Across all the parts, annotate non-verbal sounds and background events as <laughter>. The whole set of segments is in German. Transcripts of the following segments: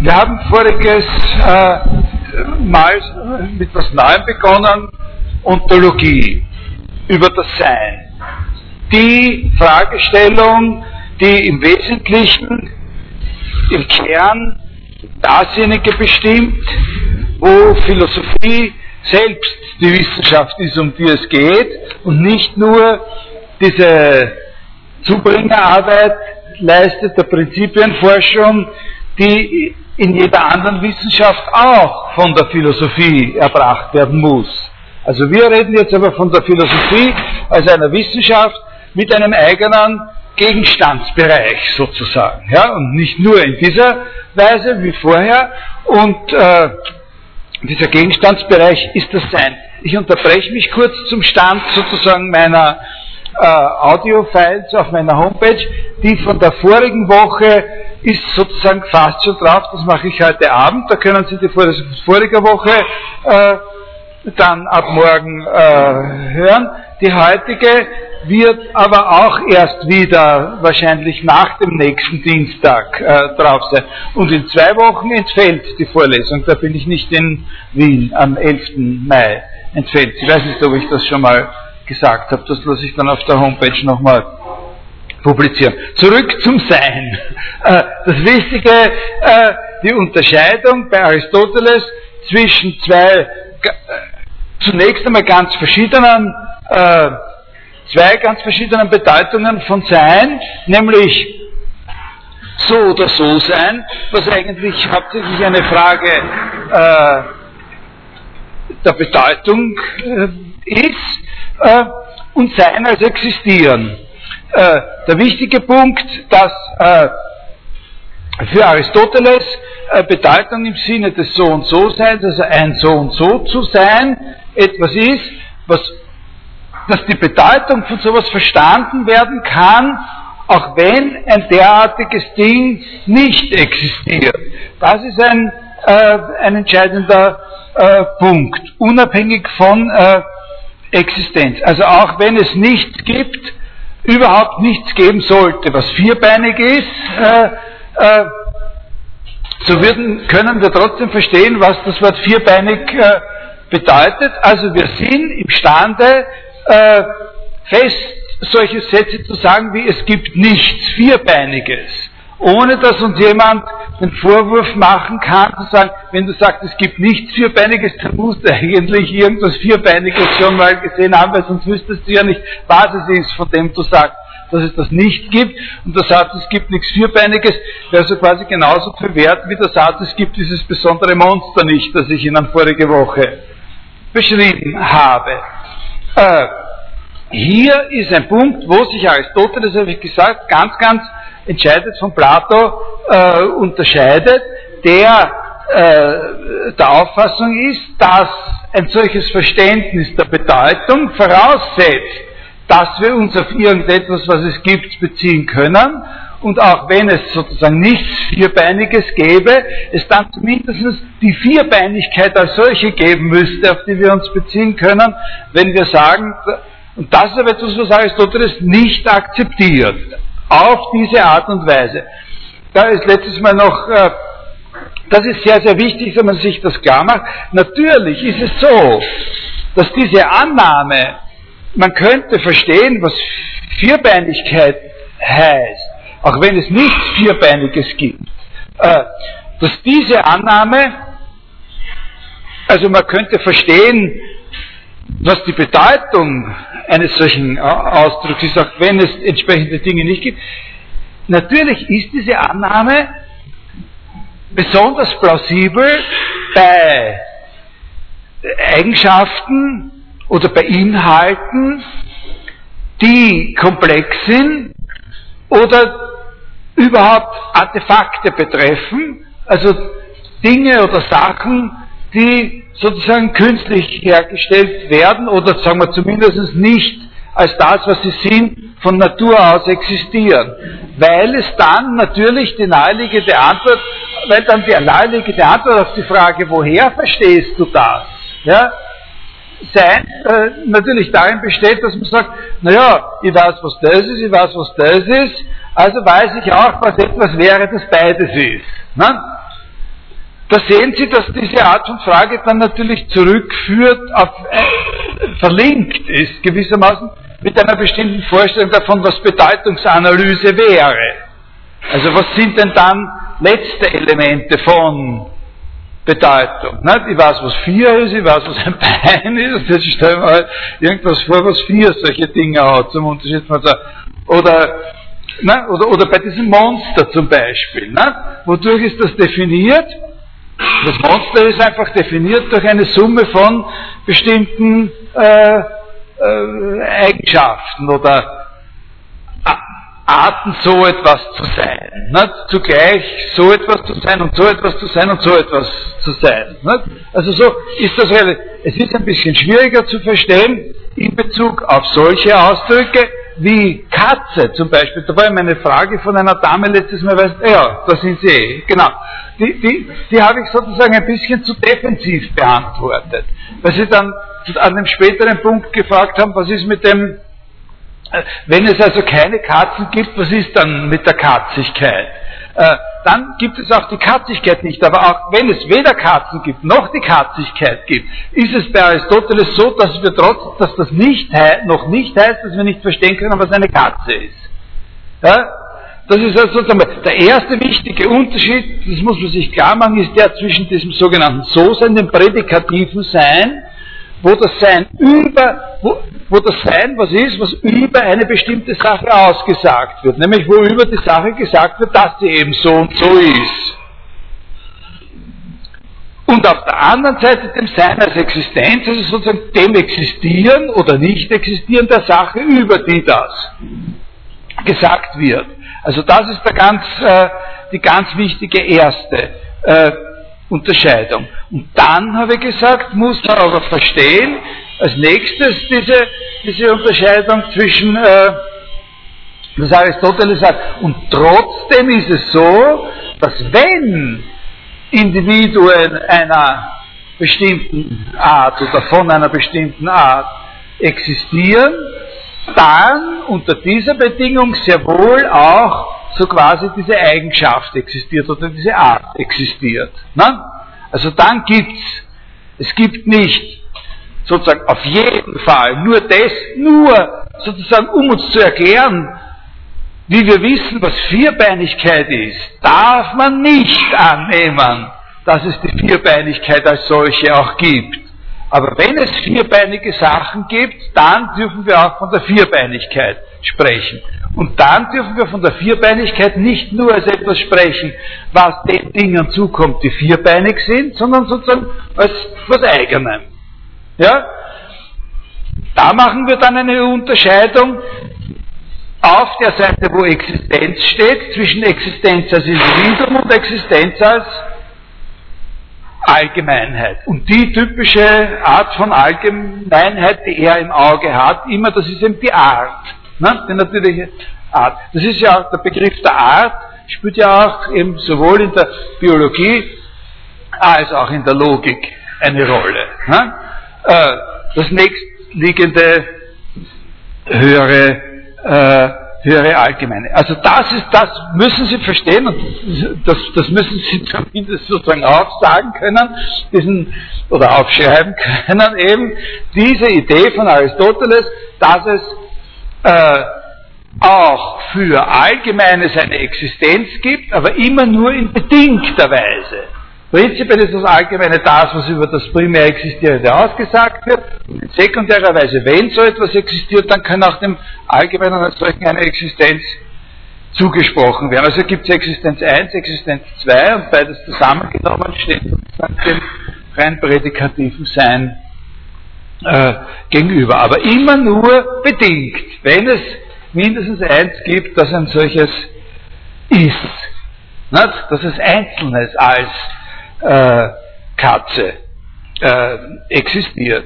Wir haben voriges äh, Mal mit was Neuem begonnen, Ontologie, über das Sein. Die Fragestellung, die im Wesentlichen, im Kern dasjenige bestimmt, wo Philosophie selbst die Wissenschaft ist, um die es geht und nicht nur diese Zubringerarbeit leistet der Prinzipienforschung, die in jeder anderen Wissenschaft auch von der Philosophie erbracht werden muss. Also wir reden jetzt aber von der Philosophie als einer Wissenschaft mit einem eigenen Gegenstandsbereich sozusagen. Ja, und nicht nur in dieser Weise wie vorher. Und äh, dieser Gegenstandsbereich ist das Sein. Ich unterbreche mich kurz zum Stand sozusagen meiner äh, Audio-Files auf meiner Homepage. Die von der vorigen Woche ist sozusagen fast schon drauf. Das mache ich heute Abend. Da können Sie die von voriger Woche äh, dann ab morgen äh, hören. Die heutige wird aber auch erst wieder wahrscheinlich nach dem nächsten Dienstag äh, drauf sein. Und in zwei Wochen entfällt die Vorlesung. Da bin ich nicht in Wien am 11. Mai entfällt. Ich weiß nicht, ob ich das schon mal gesagt habe. Das lasse ich dann auf der Homepage nochmal publizieren. Zurück zum Sein. Äh, das Wichtige, äh, die Unterscheidung bei Aristoteles zwischen zwei äh, zunächst einmal ganz verschiedenen zwei ganz verschiedenen Bedeutungen von Sein, nämlich so oder so sein, was eigentlich hauptsächlich eine Frage der Bedeutung ist, und Sein als Existieren. Äh, der wichtige Punkt, dass äh, für Aristoteles äh, Bedeutung im Sinne des So und So Seins, also ein So und So zu sein, etwas ist, was dass die Bedeutung von sowas verstanden werden kann, auch wenn ein derartiges Ding nicht existiert. Das ist ein, äh, ein entscheidender äh, Punkt, unabhängig von äh, Existenz. Also auch wenn es nichts gibt, überhaupt nichts geben sollte, was vierbeinig ist, äh, äh, so würden, können wir trotzdem verstehen, was das Wort vierbeinig äh, bedeutet. Also wir sind imstande, äh, fest, solche Sätze zu sagen wie es gibt nichts Vierbeiniges, ohne dass uns jemand den Vorwurf machen kann, zu sagen, wenn du sagst, es gibt nichts Vierbeiniges, dann musst du eigentlich irgendwas Vierbeiniges schon mal gesehen haben, weil sonst wüsstest du ja nicht, was es ist, von dem du sagst, dass es das nicht gibt. Und der Satz, es gibt nichts Vierbeiniges, wäre so quasi genauso viel wert wie der Satz, es gibt dieses besondere Monster nicht, das ich Ihnen vorige Woche beschrieben habe. Äh, hier ist ein Punkt, wo sich Aristoteles, habe ich gesagt, ganz, ganz entscheidet von Plato äh, unterscheidet, der äh, der Auffassung ist, dass ein solches Verständnis der Bedeutung voraussetzt, dass wir uns auf irgendetwas, was es gibt, beziehen können. Und auch wenn es sozusagen nichts Vierbeiniges gäbe, es dann zumindest die Vierbeinigkeit als solche geben müsste, auf die wir uns beziehen können, wenn wir sagen, und das ist aber etwas, was Aristoteles nicht akzeptiert, auf diese Art und Weise. Da ist letztes Mal noch, äh, das ist sehr, sehr wichtig, wenn man sich das klar macht. Natürlich ist es so, dass diese Annahme, man könnte verstehen, was Vierbeinigkeit heißt, auch wenn es nichts Vierbeiniges gibt, äh, dass diese Annahme, also man könnte verstehen, was die Bedeutung eines solchen Ausdrucks ist, auch wenn es entsprechende Dinge nicht gibt. Natürlich ist diese Annahme besonders plausibel bei Eigenschaften oder bei Inhalten, die komplex sind oder überhaupt Artefakte betreffen, also Dinge oder Sachen, die sozusagen künstlich hergestellt werden oder sagen wir zumindest nicht als das, was sie sind, von Natur aus existieren. Weil es dann natürlich die naheliegende Antwort, weil dann die naheliegende Antwort auf die Frage, woher verstehst du das? Ja, sein äh, natürlich darin besteht, dass man sagt, naja, ich weiß, was das ist, ich weiß, was das ist, also weiß ich auch, was etwas wäre, das beides ist. Ne? Da sehen Sie, dass diese Art von Frage dann natürlich zurückführt, auf, äh, verlinkt ist gewissermaßen mit einer bestimmten Vorstellung davon, was Bedeutungsanalyse wäre. Also was sind denn dann letzte Elemente von Bedeutung? Nicht? Ich weiß, was vier ist, ich weiß, was ein Bein ist, jetzt stellen wir halt irgendwas vor, was vier solche Dinge hat, zum Unterschied von so, oder, oder, oder bei diesem Monster zum Beispiel. Ne? Wodurch ist das definiert? Das Monster ist einfach definiert durch eine Summe von bestimmten äh, äh, Eigenschaften oder Arten, so etwas zu sein. Nicht? Zugleich so etwas zu sein und so etwas zu sein und so etwas zu sein. Nicht? Also so ist das relativ. Es ist ein bisschen schwieriger zu verstehen in Bezug auf solche Ausdrücke wie Katze zum Beispiel. Da war meine Frage von einer Dame letztes Mal, weißt, ja, da sind sie eh, genau. Die, die, die habe ich sozusagen ein bisschen zu defensiv beantwortet. Weil sie dann an dem späteren Punkt gefragt haben, was ist mit dem wenn es also keine Katzen gibt, was ist dann mit der Katzigkeit? Äh, dann gibt es auch die Katzigkeit nicht. Aber auch wenn es weder Katzen gibt, noch die Katzigkeit gibt, ist es bei Aristoteles so, dass wir trotz, dass das nicht noch nicht heißt, dass wir nicht verstehen können, was eine Katze ist. Ja? Das ist also sozusagen der erste wichtige Unterschied, das muss man sich klar machen, ist der zwischen diesem sogenannten So-Sein, dem prädikativen Sein, wo das Sein über, wo, wo das Sein was ist, was über eine bestimmte Sache ausgesagt wird, nämlich wo über die Sache gesagt wird, dass sie eben so und so ist. Und auf der anderen Seite dem Sein als Existenz, also sozusagen dem Existieren oder Nicht-Existieren der Sache, über die das gesagt wird. Also das ist der ganz, äh, die ganz wichtige erste äh, Unterscheidung. Und dann, habe ich gesagt, muss man aber verstehen, als nächstes diese, diese Unterscheidung zwischen, äh, das Aristoteles sagt, und trotzdem ist es so, dass wenn Individuen einer bestimmten Art oder von einer bestimmten Art existieren, dann unter dieser Bedingung sehr wohl auch so quasi diese Eigenschaft existiert oder diese Art existiert. Ne? Also dann gibt's, es gibt nicht sozusagen auf jeden Fall nur das, nur sozusagen um uns zu erklären, wie wir wissen, was Vierbeinigkeit ist, darf man nicht annehmen, dass es die Vierbeinigkeit als solche auch gibt. Aber wenn es vierbeinige Sachen gibt, dann dürfen wir auch von der Vierbeinigkeit sprechen. Und dann dürfen wir von der Vierbeinigkeit nicht nur als etwas sprechen, was den Dingen zukommt, die vierbeinig sind, sondern sozusagen als was Eigenem. Ja? Da machen wir dann eine Unterscheidung auf der Seite, wo Existenz steht, zwischen Existenz als Individuum und Existenz als Allgemeinheit. Und die typische Art von Allgemeinheit, die er im Auge hat, immer, das ist eben die Art. Ne? Die natürliche Art. Das ist ja auch der Begriff der Art, spielt ja auch eben sowohl in der Biologie als auch in der Logik eine Rolle. Ne? Äh, das nächstliegende höhere äh, höhere Allgemeine. Also das ist, das müssen Sie verstehen und das, das müssen Sie <laughs> zumindest sozusagen aufsagen können, diesen, oder aufschreiben <laughs> können eben, diese Idee von Aristoteles, dass es äh, auch für Allgemeines eine Existenz gibt, aber immer nur in bedingter Weise. Prinzipiell ist das Allgemeine das, was über das primär Existierende ausgesagt wird. In sekundärer Weise, wenn so etwas existiert, dann kann auch dem Allgemeinen als solchen eine Existenz zugesprochen werden. Also gibt es Existenz 1, Existenz 2 und beides zusammengenommen steht sozusagen dem rein prädikativen Sein äh, gegenüber. Aber immer nur bedingt, wenn es mindestens eins gibt, das ein solches ist. Nicht? Dass es Einzelnes als äh, Katze äh, existiert.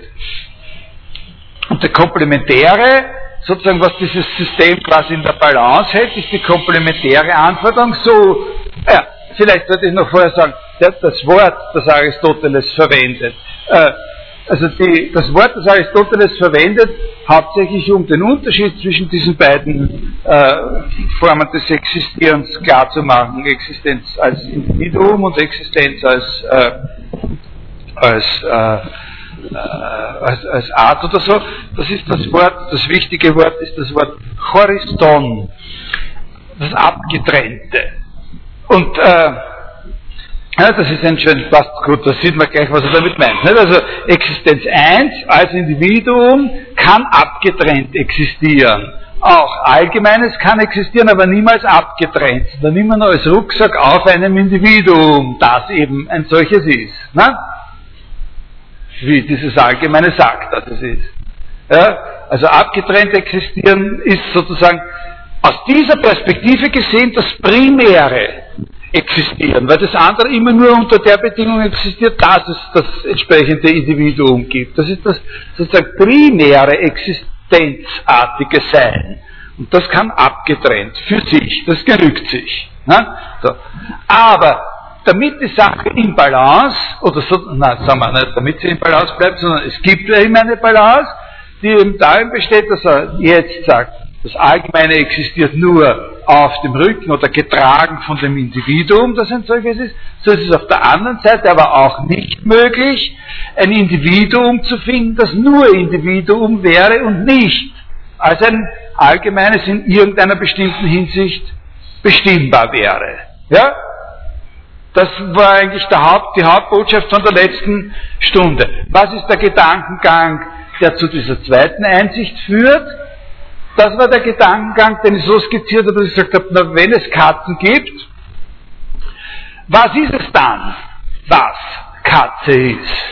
Und der komplementäre, sozusagen was dieses System quasi in der Balance hält, ist die komplementäre Anforderung so, ja, vielleicht sollte ich noch vorher sagen, das Wort, das Aristoteles verwendet, äh, also die, das Wort, das Aristoteles verwendet, hauptsächlich um den Unterschied zwischen diesen beiden äh, Formen des Existierens klarzumachen. Existenz als Individuum und Existenz als, äh, als, äh, äh, als, als Art oder so. Das ist das Wort, das wichtige Wort ist das Wort Horiston, das Abgetrennte. Und äh, ja, das ist ein schön, passt gut, da sieht man gleich, was er damit meint. Nicht? Also Existenz 1 als Individuum kann abgetrennt existieren. Auch Allgemeines kann existieren, aber niemals abgetrennt, sondern immer nur als Rucksack auf einem Individuum, das eben ein solches ist. Ne? Wie dieses Allgemeine sagt, dass es ist. Ja? Also abgetrennt existieren ist sozusagen aus dieser Perspektive gesehen das Primäre existieren, weil das andere immer nur unter der Bedingung existiert, dass es das entsprechende Individuum gibt. Das ist das sozusagen primäre existenzartige Sein. Und das kann abgetrennt für sich, das genügt sich. Ne? So. Aber damit die Sache in Balance, oder so, nein, sagen wir nicht, damit sie in Balance bleibt, sondern es gibt ja immer eine Balance, die eben darin besteht, dass er jetzt sagt, das Allgemeine existiert nur auf dem Rücken oder getragen von dem Individuum, das ein solches ist. So ist es auf der anderen Seite aber auch nicht möglich, ein Individuum zu finden, das nur Individuum wäre und nicht als ein Allgemeines in irgendeiner bestimmten Hinsicht bestimmbar wäre. Ja? Das war eigentlich Haupt, die Hauptbotschaft von der letzten Stunde. Was ist der Gedankengang, der zu dieser zweiten Einsicht führt? Das war der Gedankengang, den ich so skizziert habe, dass ich gesagt habe, na, wenn es Katzen gibt, was ist es dann, was Katze ist?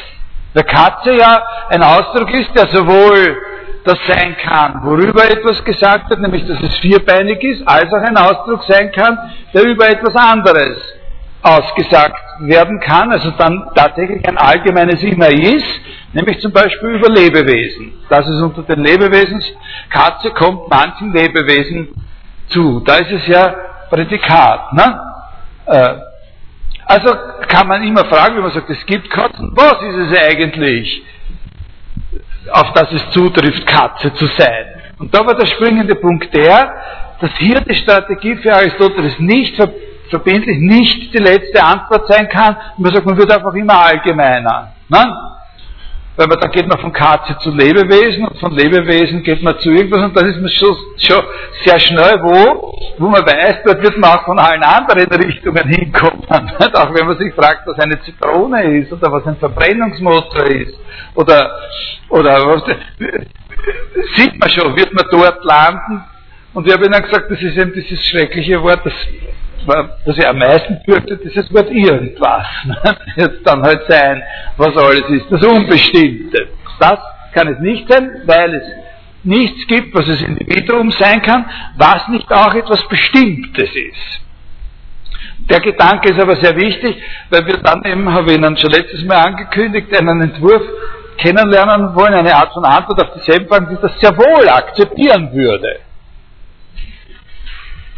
Der Katze ja ein Ausdruck ist, der sowohl das sein kann, worüber etwas gesagt wird, nämlich dass es vierbeinig ist, als auch ein Ausdruck sein kann, der über etwas anderes ausgesagt werden kann, also dann tatsächlich ein allgemeines immer ist, nämlich zum Beispiel über Lebewesen. Das ist unter den Lebewesen, Katze kommt manchen Lebewesen zu. Da ist es ja Prädikat. Ne? Äh, also kann man immer fragen, wenn man sagt, es gibt Katzen, was ist es eigentlich, auf das es zutrifft, Katze zu sein? Und da war der springende Punkt der, dass hier die Strategie für Aristoteles nicht verbindlich, nicht die letzte Antwort sein kann. Man sagt, man wird einfach immer allgemeiner. Ne? weil man, da geht man von Katze zu Lebewesen und von Lebewesen geht man zu irgendwas und dann ist man schon, schon sehr schnell wo, wo man weiß, dort wird man auch von allen anderen Richtungen hinkommen. <laughs> auch wenn man sich fragt, was eine Zitrone ist oder was ein Verbrennungsmotor ist oder, oder was, sieht man schon, wird man dort landen. Und ich habe ihnen gesagt, das ist eben dieses schreckliche Wort, das was ich am meisten fürchtet, ist das Wort irgendwas. Jetzt dann halt sein, was alles ist, das Unbestimmte. Das kann es nicht sein, weil es nichts gibt, was es Individuum sein kann, was nicht auch etwas Bestimmtes ist. Der Gedanke ist aber sehr wichtig, weil wir dann eben, habe ich Ihnen schon letztes Mal angekündigt, einen Entwurf kennenlernen wollen, eine Art von Antwort auf dieselben Fragen, die das sehr wohl akzeptieren würde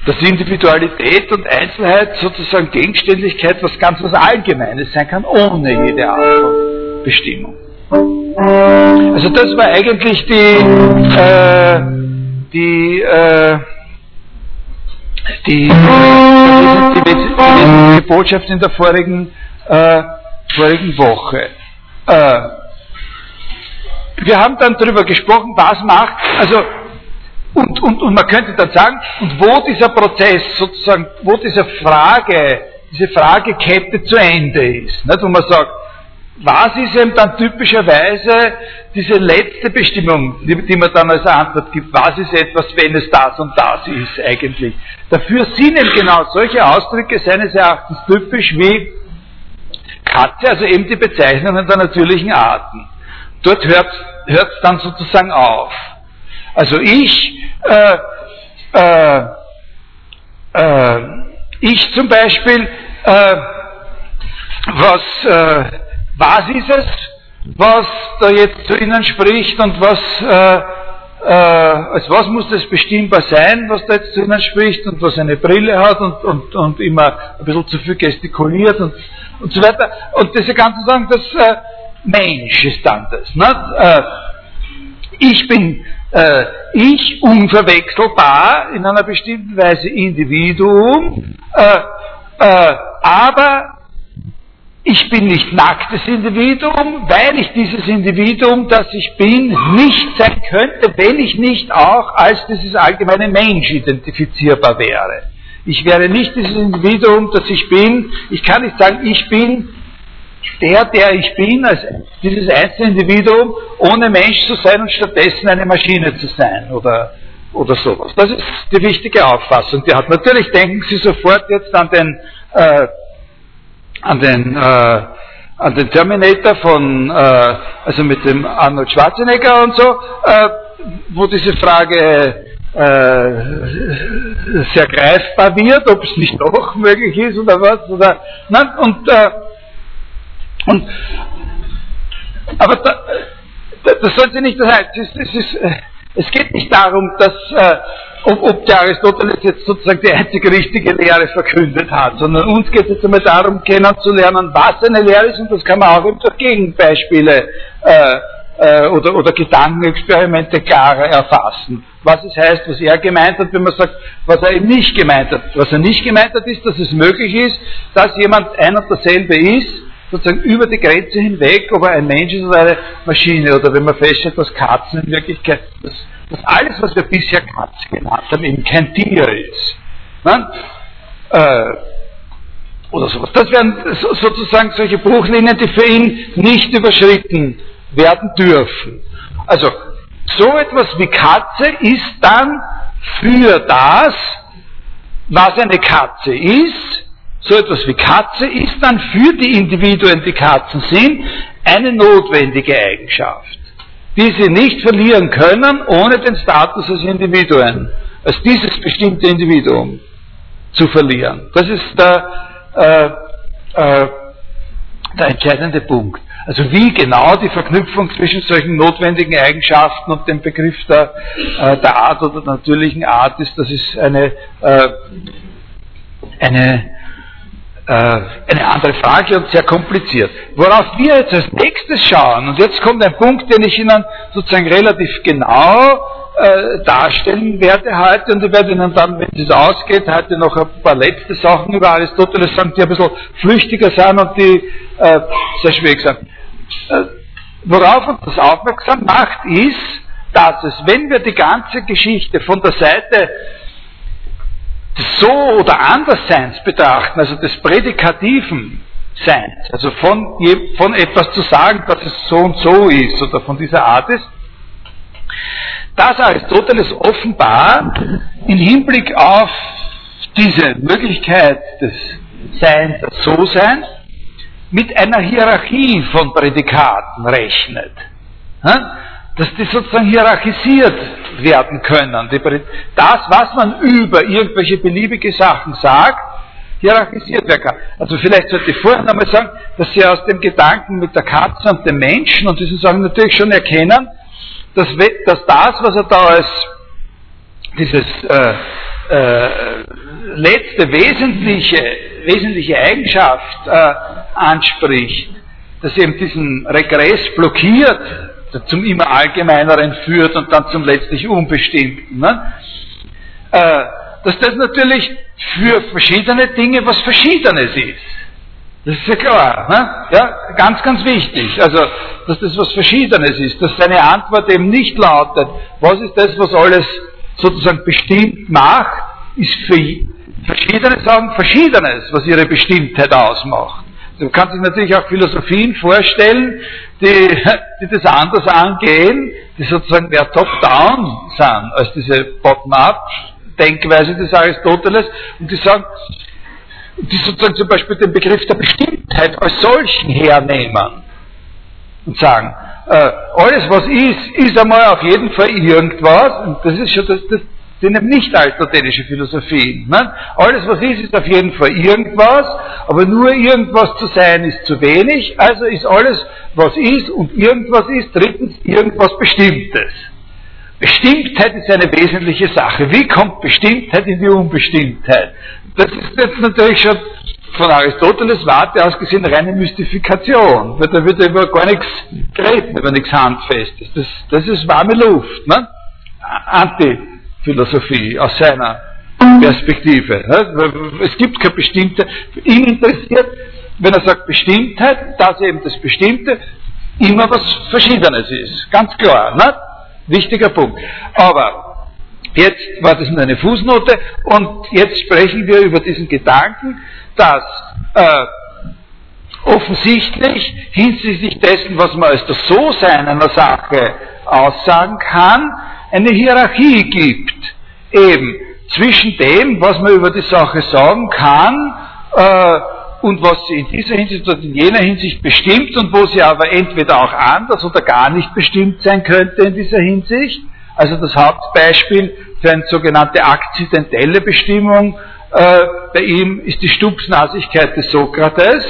dass Individualität und Einzelheit sozusagen Gegenständlichkeit was ganz was Allgemeines sein kann, ohne jede Art von Bestimmung. Also das war eigentlich die, äh, die, äh, die, die, die, die, Botschaft in der vorigen, äh, vorigen Woche. Äh, wir haben dann darüber gesprochen, was macht, also und, und, und man könnte dann sagen, und wo dieser Prozess sozusagen, wo diese Frage, diese Fragekette zu Ende ist, nicht? wo man sagt, was ist eben dann typischerweise diese letzte Bestimmung, die, die man dann als Antwort gibt, was ist etwas, wenn es das und das ist eigentlich. Dafür sind eben genau solche Ausdrücke seines Erachtens typisch wie Katze, also eben die Bezeichnungen der natürlichen Arten. Dort hört es dann sozusagen auf. Also ich, äh, äh, äh, ich zum Beispiel, äh, was, äh, was ist es, was da jetzt zu Ihnen spricht und was, äh, als was muss das bestimmbar sein, was da jetzt zu Ihnen spricht und was eine Brille hat und, und, und immer ein bisschen zu viel gestikuliert und, und so weiter. Und diese ganzen Sachen, das, Mensch ist dann das. Ne? Ich bin äh, ich unverwechselbar in einer bestimmten Weise Individuum, äh, äh, aber ich bin nicht nacktes Individuum, weil ich dieses Individuum, das ich bin, nicht sein könnte, wenn ich nicht auch als dieses allgemeine Mensch identifizierbar wäre. Ich wäre nicht dieses Individuum, das ich bin. Ich kann nicht sagen, ich bin der, der ich bin, als dieses einzelne Individuum, ohne Mensch zu sein und stattdessen eine Maschine zu sein oder, oder sowas. Das ist die wichtige Auffassung, die hat. Natürlich denken Sie sofort jetzt an den, äh, an den, äh, an den Terminator von, äh, also mit dem Arnold Schwarzenegger und so, äh, wo diese Frage äh, sehr greifbar wird, ob es nicht doch möglich ist oder was, oder, nein, und, äh, und, aber da, das sollte nicht das heißen. Es, es, ist, äh, es geht nicht darum, dass, äh, ob, ob der Aristoteles jetzt sozusagen die einzige richtige Lehre verkündet hat, sondern uns geht es einmal darum, kennenzulernen, was eine Lehre ist, und das kann man auch eben durch Gegenbeispiele äh, äh, oder, oder Gedankenexperimente klarer erfassen. Was es heißt, was er gemeint hat, wenn man sagt, was er eben nicht gemeint hat. Was er nicht gemeint hat, ist, dass es möglich ist, dass jemand ein und dasselbe ist, sozusagen über die Grenze hinweg, ob er ein Mensch ist oder eine Maschine, oder wenn man feststellt, dass Katzen in Wirklichkeit, dass, dass alles, was wir bisher Katze genannt haben, eben kein Tier ist. Ne? Äh, oder sowas. Das wären sozusagen solche Bruchlinien, die für ihn nicht überschritten werden dürfen. Also, so etwas wie Katze ist dann für das, was eine Katze ist, so etwas wie Katze ist dann für die Individuen, die Katzen sind, eine notwendige Eigenschaft, die sie nicht verlieren können, ohne den Status als Individuen, als dieses bestimmte Individuum zu verlieren. Das ist der, äh, äh, der entscheidende Punkt. Also wie genau die Verknüpfung zwischen solchen notwendigen Eigenschaften und dem Begriff der, äh, der Art oder der natürlichen Art ist, das ist eine, äh, eine eine andere Frage und sehr kompliziert. Worauf wir jetzt als nächstes schauen, und jetzt kommt ein Punkt, den ich Ihnen sozusagen relativ genau äh, darstellen werde heute, und ich werde Ihnen dann, wenn es ausgeht, heute noch ein paar letzte Sachen über Aristoteles sagen, die ein bisschen flüchtiger sind und die äh, sehr schwierig sind. Äh, worauf uns das aufmerksam macht, ist, dass es, wenn wir die ganze Geschichte von der Seite des So- oder Andersseins betrachten, also des prädikativen Seins, also von, von etwas zu sagen, dass es so und so ist oder von dieser Art ist, dass Aristoteles offenbar im Hinblick auf diese Möglichkeit des Seins, des So-Seins, mit einer Hierarchie von Prädikaten rechnet dass die sozusagen hierarchisiert werden können. Das, was man über irgendwelche beliebige Sachen sagt, hierarchisiert werden kann. Also vielleicht sollte ich vorher nochmal sagen, dass Sie aus dem Gedanken mit der Katze und dem Menschen und diesen Sachen natürlich schon erkennen, dass, dass das, was er da als dieses äh, äh, letzte wesentliche, wesentliche Eigenschaft äh, anspricht, dass eben diesen Regress blockiert, zum immer Allgemeineren führt und dann zum letztlich Unbestimmten. Ne? Äh, dass das natürlich für verschiedene Dinge was Verschiedenes ist. Das ist ja klar. Ne? Ja, ganz, ganz wichtig. Also, dass das was Verschiedenes ist. Dass seine Antwort eben nicht lautet, was ist das, was alles sozusagen bestimmt macht, ist für verschiedene sagen Verschiedenes, was ihre Bestimmtheit ausmacht. Man kann sich natürlich auch Philosophien vorstellen, die, die das anders angehen, die sozusagen mehr top-down sind als diese bottom-up-Denkweise des Aristoteles. Und die sagen, die sozusagen zum Beispiel den Begriff der Bestimmtheit als solchen hernehmen und sagen, äh, alles was ist, ist einmal auf jeden Fall irgendwas. Und das ist schon das, das, sind eben nicht aristotelische Philosophien. Ne? Alles, was ist, ist auf jeden Fall irgendwas, aber nur irgendwas zu sein ist zu wenig, also ist alles, was ist und irgendwas ist, drittens irgendwas Bestimmtes. Bestimmtheit ist eine wesentliche Sache. Wie kommt Bestimmtheit in die Unbestimmtheit? Das ist jetzt natürlich schon von Aristoteles Warte aus gesehen reine Mystifikation, weil da wird ja über gar nichts geredet, über nichts Handfestes. Das, das ist warme Luft, ne? Antiphilosophie aus seiner Perspektive. Es gibt keine bestimmte, ihn interessiert, wenn er sagt Bestimmtheit, dass eben das Bestimmte immer was Verschiedenes ist. Ganz klar, ne? Wichtiger Punkt. Aber Jetzt war das nur eine Fußnote und jetzt sprechen wir über diesen Gedanken, dass äh, offensichtlich hinsichtlich dessen, was man als das So-Sein einer Sache aussagen kann, eine Hierarchie gibt. Eben zwischen dem, was man über die Sache sagen kann, äh, und was sie in dieser Hinsicht oder in jener Hinsicht bestimmt und wo sie aber entweder auch anders oder gar nicht bestimmt sein könnte in dieser Hinsicht. Also das Hauptbeispiel für eine sogenannte akzidentelle Bestimmung äh, bei ihm ist die Stupsnasigkeit des Sokrates.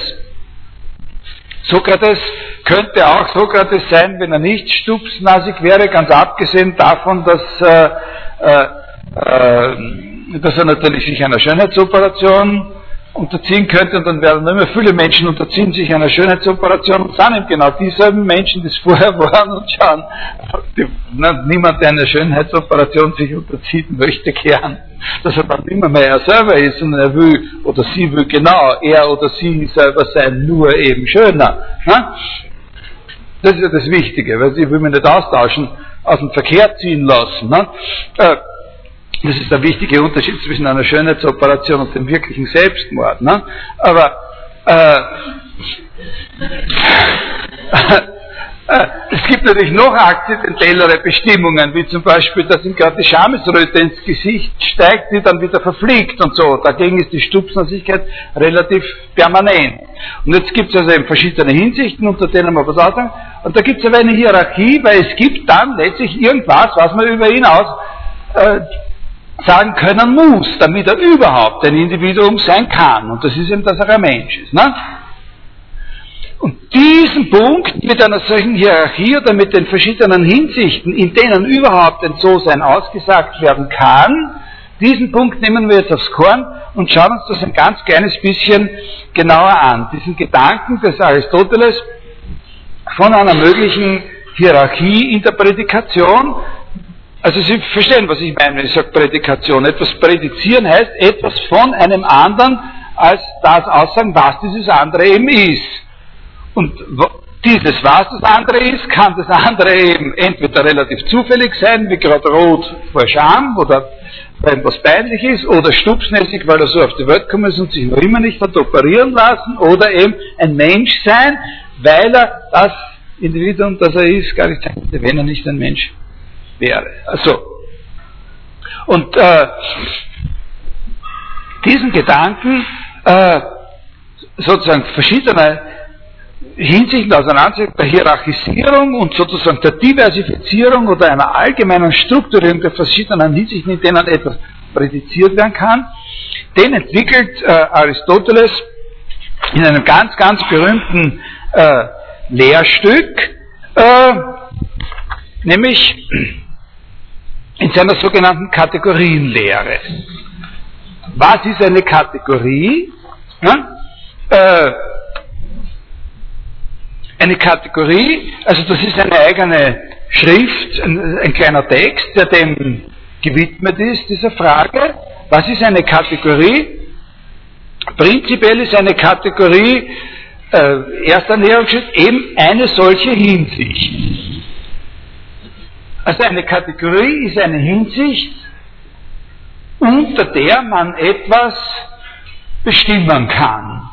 Sokrates könnte auch Sokrates sein, wenn er nicht stupsnasig wäre, ganz abgesehen davon, dass, äh, äh, äh dass er natürlich sich einer Schönheitsoperation unterziehen könnte und dann werden immer viele Menschen unterziehen sich einer Schönheitsoperation und sind eben genau dieselben Menschen, die es vorher <laughs> waren und schauen, die, na, niemand, der eine Schönheitsoperation sich unterzieht, möchte gern, dass er dann immer mehr er selber ist und er will oder sie will genau er oder sie selber sein, nur eben schöner. Na? Das ist ja das Wichtige, weil sie will mich nicht austauschen, aus dem Verkehr ziehen lassen. Ne? Das ist der wichtige Unterschied zwischen einer Schönheitsoperation und dem wirklichen Selbstmord. Ne? Aber äh, äh, es gibt natürlich noch akzidentellere Bestimmungen, wie zum Beispiel, dass ihm gerade die Schamesröte ins Gesicht steigt, die dann wieder verfliegt und so. Dagegen ist die Stupsnasigkeit relativ permanent. Und jetzt gibt es also eben verschiedene Hinsichten, unter denen man was aussagen. Und da gibt es aber eine Hierarchie, weil es gibt dann letztlich irgendwas, was man über ihn aus äh, sagen können muss, damit er überhaupt ein Individuum sein kann. Und das ist eben, dass er ein Mensch ist. Ne? Und diesen Punkt mit einer solchen Hierarchie oder mit den verschiedenen Hinsichten, in denen überhaupt ein So-Sein ausgesagt werden kann, diesen Punkt nehmen wir jetzt aufs Korn und schauen uns das ein ganz kleines bisschen genauer an. Diesen Gedanken des Aristoteles von einer möglichen Hierarchie in der Prädikation, also Sie verstehen, was ich meine, wenn ich sage Prädikation. Etwas prädizieren heißt etwas von einem anderen als das aussagen, was dieses andere eben ist. Und dieses, was das andere ist, kann das andere eben entweder relativ zufällig sein, wie gerade rot vor Scham oder weil etwas peinlich ist, oder stupsnässig, weil er so auf die Welt gekommen ist und sich noch immer nicht hat operieren lassen, oder eben ein Mensch sein, weil er das Individuum, das er ist, gar nicht sein wenn er nicht ein Mensch wäre. Also, und äh, diesen Gedanken äh, sozusagen verschiedene Hinsichten auseinandersetzen, der Hierarchisierung und sozusagen der Diversifizierung oder einer allgemeinen Strukturierung der verschiedenen Hinsichten, in denen etwas prädiziert werden kann, den entwickelt äh, Aristoteles in einem ganz, ganz berühmten äh, Lehrstück, äh, nämlich in seiner sogenannten Kategorienlehre. Was ist eine Kategorie? Ja? Äh, eine Kategorie, also das ist eine eigene Schrift, ein, ein, kleiner Text, der dem gewidmet ist, dieser Frage. Was ist eine Kategorie? Prinzipiell ist eine Kategorie, äh, erster Näherungsschritt, eben eine solche Hinsicht. Also eine Kategorie ist eine Hinsicht, unter der man etwas bestimmen kann.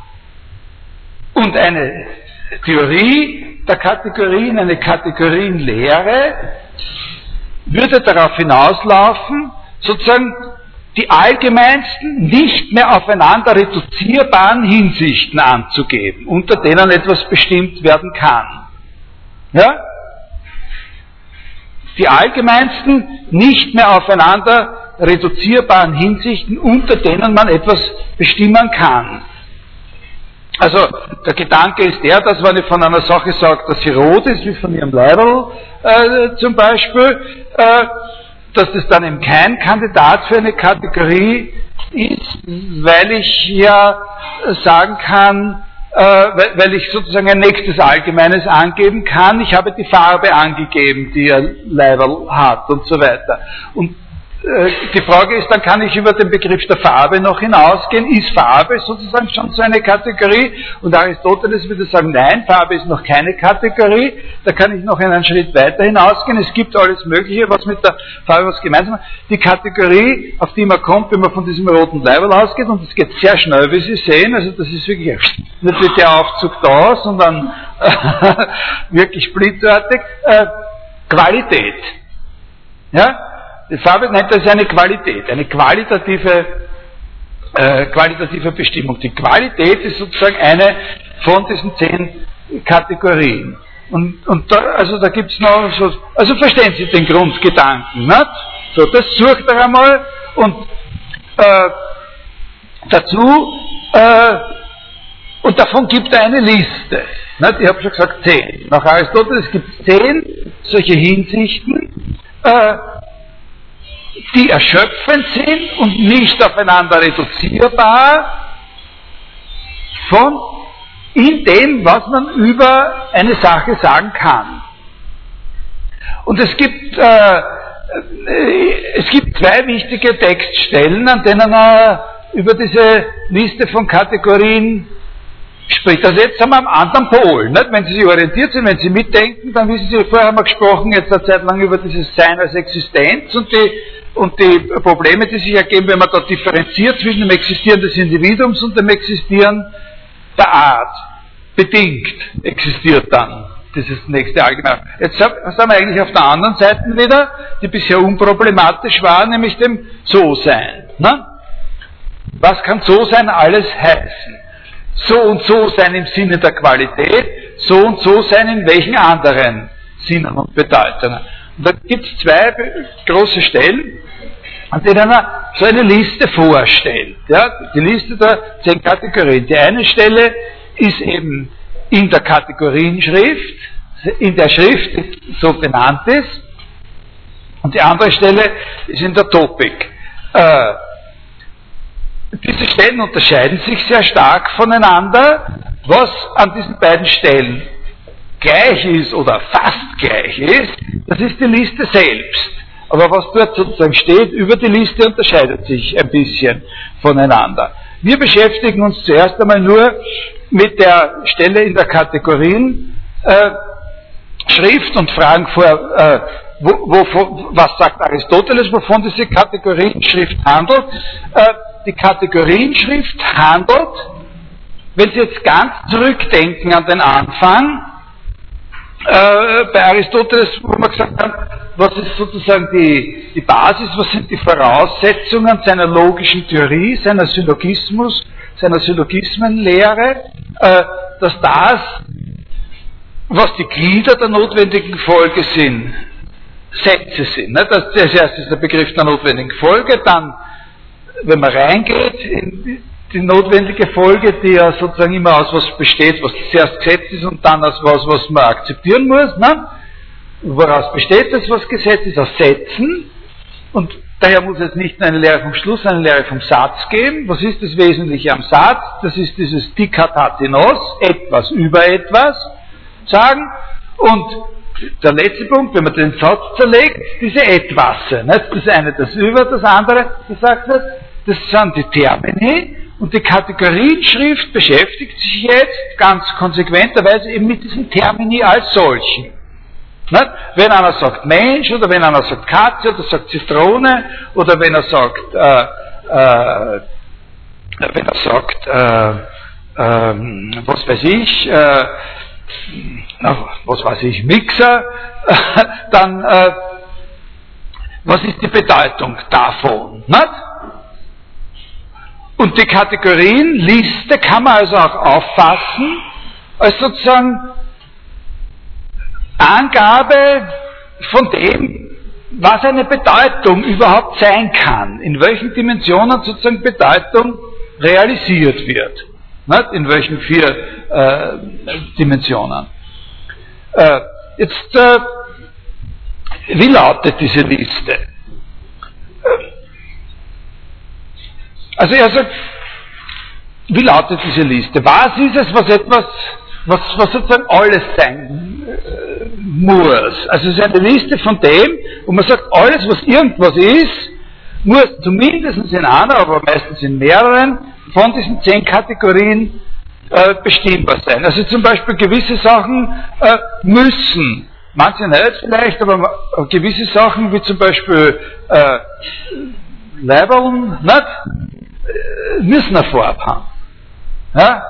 Und eine Theorie der Kategorien, eine Kategorienlehre, würde darauf hinauslaufen, sozusagen die allgemeinsten, nicht mehr aufeinander reduzierbaren Hinsichten anzugeben, unter denen etwas bestimmt werden kann. Ja? Die allgemeinsten, nicht mehr aufeinander reduzierbaren Hinsichten, unter denen man etwas bestimmen kann. Also der Gedanke ist der, dass wenn ich von einer Sache sage, dass sie rot ist, wie von ihrem Leibel äh, zum Beispiel, äh, dass das dann eben kein Kandidat für eine Kategorie ist, weil ich ja sagen kann, weil, weil, ich sozusagen ein nächstes Allgemeines angeben kann. Ich habe die Farbe angegeben, die er Level hat und so weiter. Und äh, die Frage ist, dann kann ich über den Begriff der Farbe noch hinausgehen. Ist Farbe sozusagen schon so eine Kategorie? Und Aristoteles würde sagen, nein, Farbe ist noch keine Kategorie. Da kann ich noch einen Schritt weiter hinausgehen. Es gibt alles Mögliche, was mit der Farbe was gemeinsam hat. Die Kategorie, auf die man kommt, wenn man von diesem roten Level ausgeht, und es geht sehr schnell, wie Sie sehen, also das ist wirklich nicht wie der Aufzug da, sondern <laughs> wirklich blitzartig, äh, Qualität. Ja? Die Farbe nennt das eine Qualität, eine qualitative, äh, qualitative Bestimmung. Die Qualität ist sozusagen eine von diesen zehn Kategorien. Und, und da, also da gibt es noch so, also verstehen Sie den Grundgedanken, nicht? So, das sucht er einmal und äh, dazu, äh, und davon gibt er eine Liste. Nicht? Ich habe schon gesagt zehn. Nach Aristoteles gibt es zehn solche Hinsichten, äh, die erschöpfend sind und nicht aufeinander reduzierbar von in dem, was man über eine Sache sagen kann. Und es gibt, äh, es gibt zwei wichtige Textstellen, an denen er über diese Liste von Kategorien spricht. Also jetzt sind wir am anderen Pol. Nicht? Wenn Sie sich orientiert sind, wenn Sie mitdenken, dann wissen Sie, vorher haben wir gesprochen jetzt eine Zeit lang über dieses Sein als Existenz und die und die Probleme, die sich ergeben, wenn man da differenziert zwischen dem Existieren des Individuums und dem Existieren der Art. Bedingt existiert dann dieses nächste Allgemeine. Jetzt sind wir eigentlich auf der anderen Seite wieder, die bisher unproblematisch war, nämlich dem So-Sein. Ne? Was kann So-Sein alles heißen? So und so sein im Sinne der Qualität, so und so sein in welchen anderen Sinnen und Bedeutungen. Da gibt es zwei große Stellen, an denen er so eine Liste vorstellt. Ja, die Liste der zehn Kategorien. Die eine Stelle ist eben in der Kategorienschrift, in der Schrift, die so benannt ist, und die andere Stelle ist in der Topik. Äh, diese Stellen unterscheiden sich sehr stark voneinander. Was an diesen beiden Stellen gleich ist oder fast gleich ist, das ist die Liste selbst. Aber was dort sozusagen steht über die Liste unterscheidet sich ein bisschen voneinander. Wir beschäftigen uns zuerst einmal nur mit der Stelle in der Kategorien äh, Schrift und fragen vor, äh, wo, wo, was sagt Aristoteles, wovon diese Kategorienschrift handelt. Äh, die Kategorienschrift handelt, wenn Sie jetzt ganz zurückdenken an den Anfang, äh, bei Aristoteles, wo man gesagt hat, was ist sozusagen die, die Basis, was sind die Voraussetzungen seiner logischen Theorie, seiner Syllogismus, seiner Syllogismenlehre, äh, dass das, was die Glieder der notwendigen Folge sind, Sätze sind. Ne? Das, das erste ist der Begriff der notwendigen Folge, dann, wenn man reingeht in die notwendige Folge, die ja sozusagen immer aus was besteht, was zuerst Gesetz ist und dann aus was, was man akzeptieren muss. Ne? Woraus besteht das, was Gesetz ist? Aus Sätzen. Und daher muss es nicht nur eine Lehre vom Schluss, eine Lehre vom Satz geben. Was ist das Wesentliche am Satz? Das ist dieses Dikatatinos, etwas über etwas sagen. Und der letzte Punkt, wenn man den Satz zerlegt, diese Etwasse. Nicht? Das eine das über, das andere gesagt wird, das sind die Termini. Und die Kategorienschrift beschäftigt sich jetzt ganz konsequenterweise eben mit diesen Termini als solchen. Nicht? Wenn einer sagt Mensch oder wenn einer sagt Katze oder sagt Zitrone oder wenn er sagt, äh, äh, wenn er sagt, äh, ähm, was weiß ich, äh, was weiß ich, Mixer, <laughs> dann äh, was ist die Bedeutung davon? Nicht? Und die Kategorienliste kann man also auch auffassen als sozusagen Angabe von dem, was eine Bedeutung überhaupt sein kann, in welchen Dimensionen sozusagen Bedeutung realisiert wird, nicht? in welchen vier äh, Dimensionen. Äh, jetzt, äh, wie lautet diese Liste? Also er sagt, wie lautet diese Liste? Was ist es, was etwas, was, was sozusagen alles sein äh, muss? Also es ist eine Liste von dem, wo man sagt, alles, was irgendwas ist, muss zumindest in einer, aber meistens in mehreren von diesen zehn Kategorien äh, bestimmbar sein. Also zum Beispiel gewisse Sachen äh, müssen, manche nicht vielleicht, aber gewisse Sachen wie zum Beispiel äh, Leibeln, nicht? Müssen eine Farbe haben. Ja?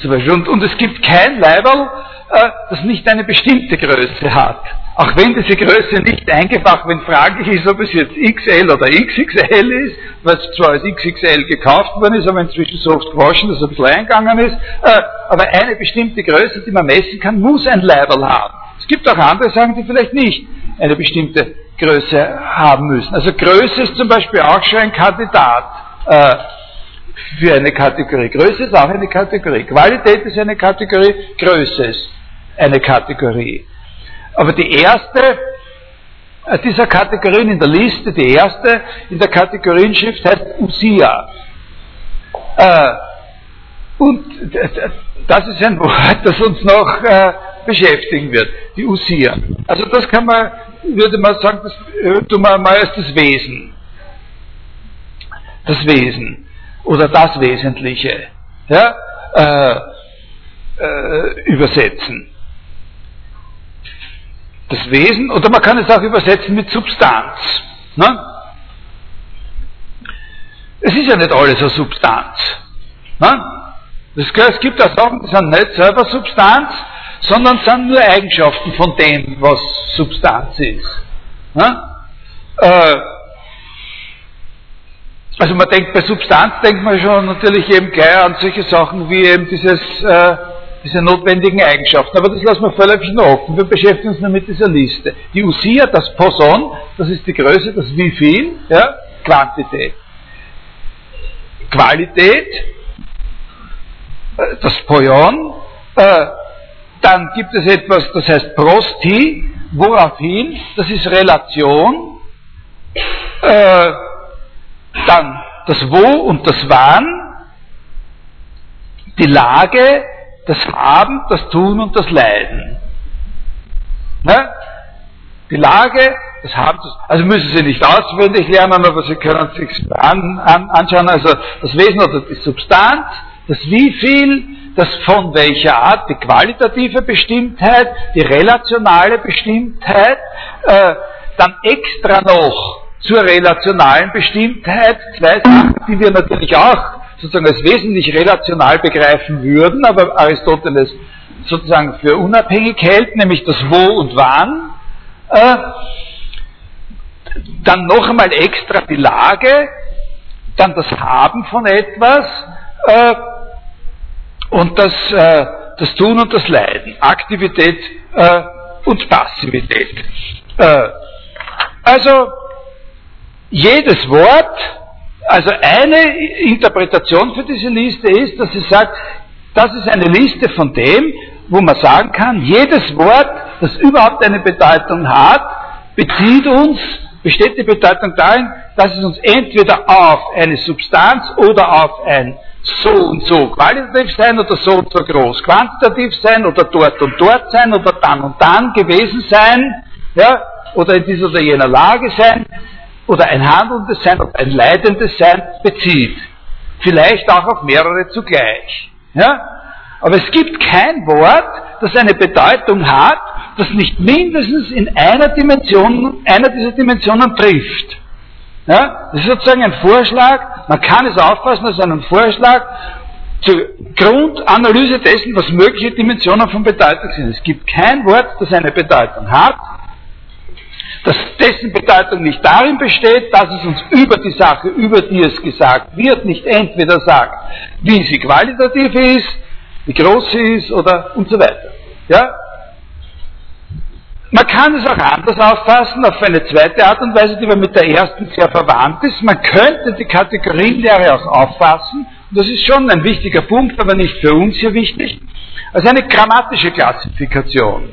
Zum Beispiel. Und, und es gibt kein Leiberl, äh, das nicht eine bestimmte Größe hat. Auch wenn diese Größe nicht eingefach, wenn fraglich ist, ob es jetzt XL oder XXL ist, was zwar als XXL gekauft worden ist, aber inzwischen so oft gewaschen, dass es ein bisschen eingegangen ist, äh, aber eine bestimmte Größe, die man messen kann, muss ein Leiberl haben. Es gibt auch andere Sachen, die vielleicht nicht eine bestimmte Größe haben müssen. Also Größe ist zum Beispiel auch schon ein Kandidat äh, für eine Kategorie. Größe ist auch eine Kategorie. Qualität ist eine Kategorie, Größe ist eine Kategorie. Aber die erste äh, dieser Kategorien in der Liste, die erste in der Kategorienschrift heißt Usia. Äh, und das ist ein Wort, das uns noch äh, beschäftigen wird, die Usia. Also das kann man, würde man sagen, das tun wir mal als das Wesen. Das Wesen oder das Wesentliche ja, äh, äh, übersetzen das Wesen, oder man kann es auch übersetzen mit Substanz. Ne? Es ist ja nicht alles eine Substanz. Ne? Es gibt auch Sachen, die sind nicht selber Substanz, sondern sind nur Eigenschaften von dem, was Substanz ist. Ne? Äh, also man denkt bei Substanz denkt man schon natürlich eben gleich an solche Sachen wie eben dieses äh, diese notwendigen Eigenschaften. Aber das lassen wir völlig noch offen. Wir beschäftigen uns nur mit dieser Liste. Die Usia, das Poson, das ist die Größe, das wie viel, ja, Quantität. Qualität, das Poion, äh, dann gibt es etwas, das heißt Prosti, woraufhin, das ist Relation, äh, dann das Wo und das Wann, die Lage, das Haben, das Tun und das Leiden. Ne? Die Lage, das Haben, das, also müssen Sie nicht auswendig lernen, aber Sie können sich an, an, anschauen. Also das Wesen oder die Substanz, das Wie viel, das von welcher Art, die qualitative Bestimmtheit, die relationale Bestimmtheit, äh, dann extra noch zur relationalen Bestimmtheit zwei Sachen, die wir natürlich auch sozusagen als wesentlich relational begreifen würden, aber Aristoteles sozusagen für unabhängig hält, nämlich das Wo und Wann. Äh, dann noch einmal extra die Lage, dann das Haben von etwas äh, und das, äh, das Tun und das Leiden, Aktivität äh, und Passivität. Äh, also jedes Wort also eine Interpretation für diese Liste ist, dass sie sagt, das ist eine Liste von dem, wo man sagen kann, jedes Wort, das überhaupt eine Bedeutung hat, bezieht uns, besteht die Bedeutung darin, dass es uns entweder auf eine Substanz oder auf ein so und so qualitativ sein oder so und so groß quantitativ sein oder dort und dort sein oder dann und dann gewesen sein, ja, oder in dieser oder jener Lage sein, oder ein handelndes Sein oder ein leidendes Sein bezieht. Vielleicht auch auf mehrere zugleich. Ja? Aber es gibt kein Wort, das eine Bedeutung hat, das nicht mindestens in einer Dimension, einer dieser Dimensionen trifft. Ja? Das ist sozusagen ein Vorschlag, man kann es auffassen als einen Vorschlag zur Grundanalyse dessen, was mögliche Dimensionen von Bedeutung sind. Es gibt kein Wort, das eine Bedeutung hat, dass dessen Bedeutung nicht darin besteht, dass es uns über die Sache, über die es gesagt wird, nicht entweder sagt, wie sie qualitativ ist, wie groß sie ist oder und so weiter. Ja? Man kann es auch anders auffassen, auf eine zweite Art und Weise, die aber mit der ersten sehr verwandt ist. Man könnte die Kategorienlehre auch auffassen, und das ist schon ein wichtiger Punkt, aber nicht für uns hier wichtig, als eine grammatische Klassifikation.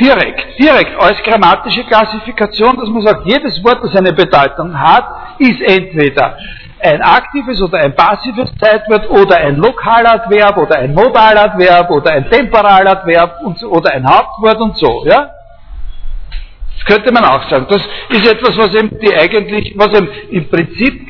Direkt, direkt als grammatische Klassifikation, dass man sagt, jedes Wort, das eine Bedeutung hat, ist entweder ein aktives oder ein passives Zeitwort oder ein Lokaladverb oder ein Modaladverb oder ein Temporaladverb und so, oder ein Hauptwort und so, ja? Das könnte man auch sagen. Das ist etwas, was eben die eigentlich, was eben im Prinzip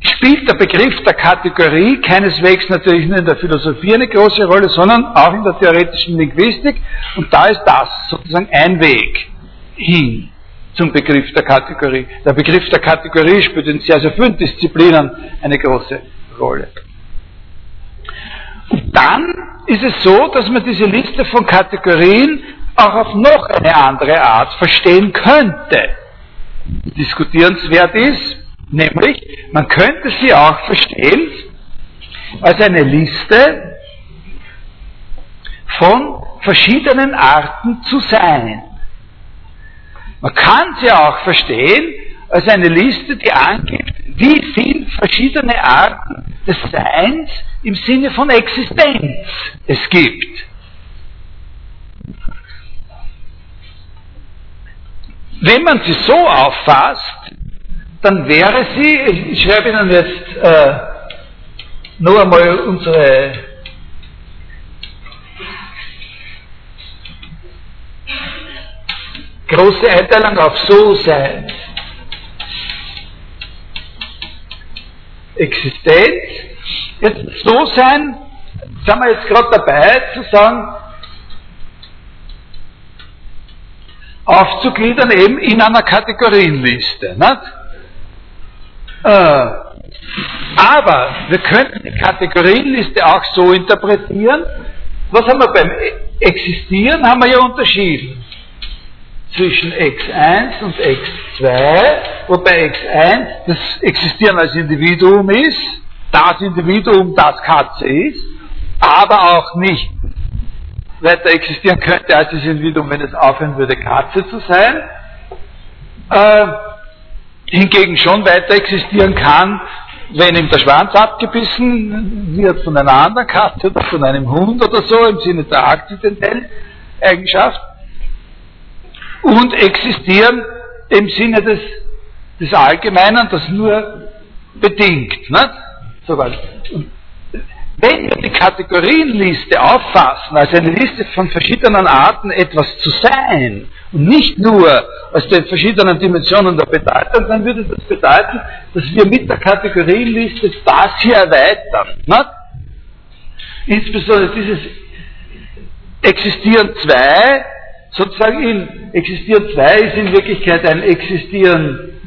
spielt der Begriff der Kategorie keineswegs natürlich nur in der Philosophie eine große Rolle, sondern auch in der theoretischen Linguistik. Und da ist das sozusagen ein Weg hin zum Begriff der Kategorie. Der Begriff der Kategorie spielt in sehr, sehr vielen Disziplinen eine große Rolle. Und dann ist es so, dass man diese Liste von Kategorien auch auf noch eine andere Art verstehen könnte. Diskutierenswert ist, nämlich, man könnte sie auch verstehen als eine Liste von verschiedenen Arten zu sein. Man kann sie auch verstehen als eine Liste, die angibt, wie viele verschiedene Arten des Seins im Sinne von Existenz es gibt. Wenn man sie so auffasst, dann wäre sie, ich schreibe Ihnen jetzt äh, nur einmal unsere große Einteilung auf So-Sein. Existenz. Jetzt So-Sein, sind wir jetzt gerade dabei zu sagen, aufzugliedern eben in einer Kategorienliste. Nicht? Äh, aber wir könnten die Kategorienliste auch so interpretieren. Was haben wir beim Existieren? Haben wir ja unterschieden zwischen x1 und x2, wobei x1 das Existieren als Individuum ist, das Individuum, das Katze ist, aber auch nicht weiter existieren könnte als das Individuum, wenn es aufhören würde, Katze zu sein. Äh, hingegen schon weiter existieren kann, wenn ihm der Schwanz abgebissen wird von einer anderen Katze oder von einem Hund oder so, im Sinne der akzidentellen Eigenschaft, und existieren im Sinne des, des Allgemeinen, das nur bedingt. Nicht? So weit. Wenn wir die Kategorienliste auffassen, als eine Liste von verschiedenen Arten etwas zu sein, und nicht nur aus den verschiedenen Dimensionen der Bedeutung, dann würde das bedeuten, dass wir mit der Kategorienliste das hier erweitern. Nicht? Insbesondere dieses Existieren zwei, sozusagen in Existieren zwei ist in Wirklichkeit ein Existieren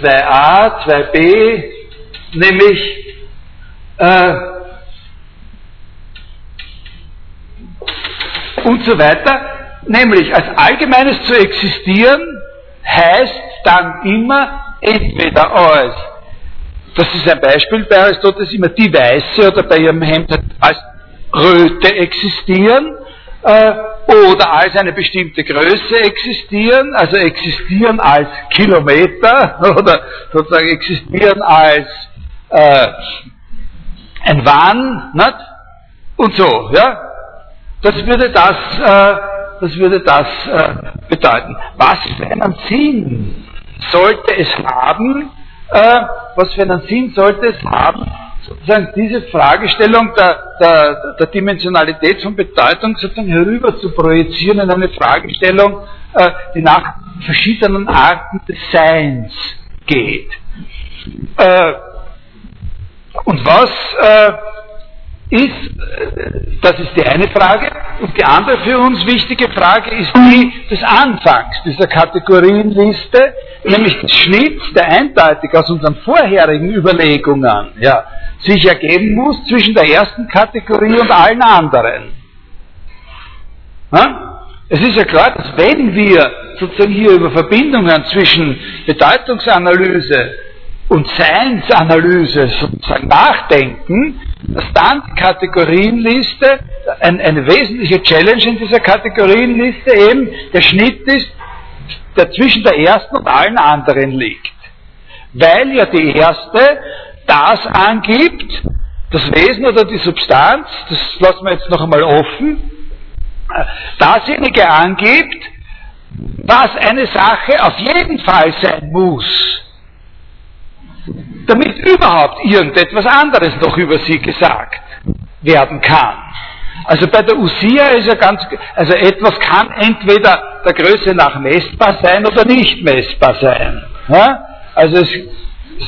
2a, 2b, nämlich äh, und so weiter. Nämlich als Allgemeines zu existieren heißt dann immer entweder als, das ist ein Beispiel bei Aristoteles immer die Weiße oder bei ihrem Hemd als Röte existieren oder als eine bestimmte Größe existieren, also existieren als Kilometer <laughs> oder sozusagen existieren als äh, ein Wann, nicht? und so, ja. Das würde das, äh, das würde das äh, bedeuten. Was für einen Sinn sollte es haben? Äh, was für einen Sinn sollte es haben, sozusagen diese Fragestellung der, der, der Dimensionalität von Bedeutung sozusagen herüber zu projizieren in eine Fragestellung, äh, die nach verschiedenen Arten des Seins geht. Äh, und was äh, ist, das ist die eine Frage, und die andere für uns wichtige Frage ist die des Anfangs dieser Kategorienliste, nämlich des Schnitts, der eindeutig aus unseren vorherigen Überlegungen ja, sich ergeben muss zwischen der ersten Kategorie und allen anderen. Ja? Es ist ja klar, dass wenn wir sozusagen hier über Verbindungen zwischen Bedeutungsanalyse und Seinsanalyse sozusagen nachdenken, dass dann die Kategorienliste, ein, eine wesentliche Challenge in dieser Kategorienliste eben der Schnitt ist, der zwischen der ersten und allen anderen liegt. Weil ja die erste das angibt, das Wesen oder die Substanz, das lassen wir jetzt noch einmal offen, dasjenige angibt, was eine Sache auf jeden Fall sein muss damit überhaupt irgendetwas anderes noch über sie gesagt werden kann. Also bei der Usia ist ja ganz, also etwas kann entweder der Größe nach messbar sein oder nicht messbar sein. Ja? Also es,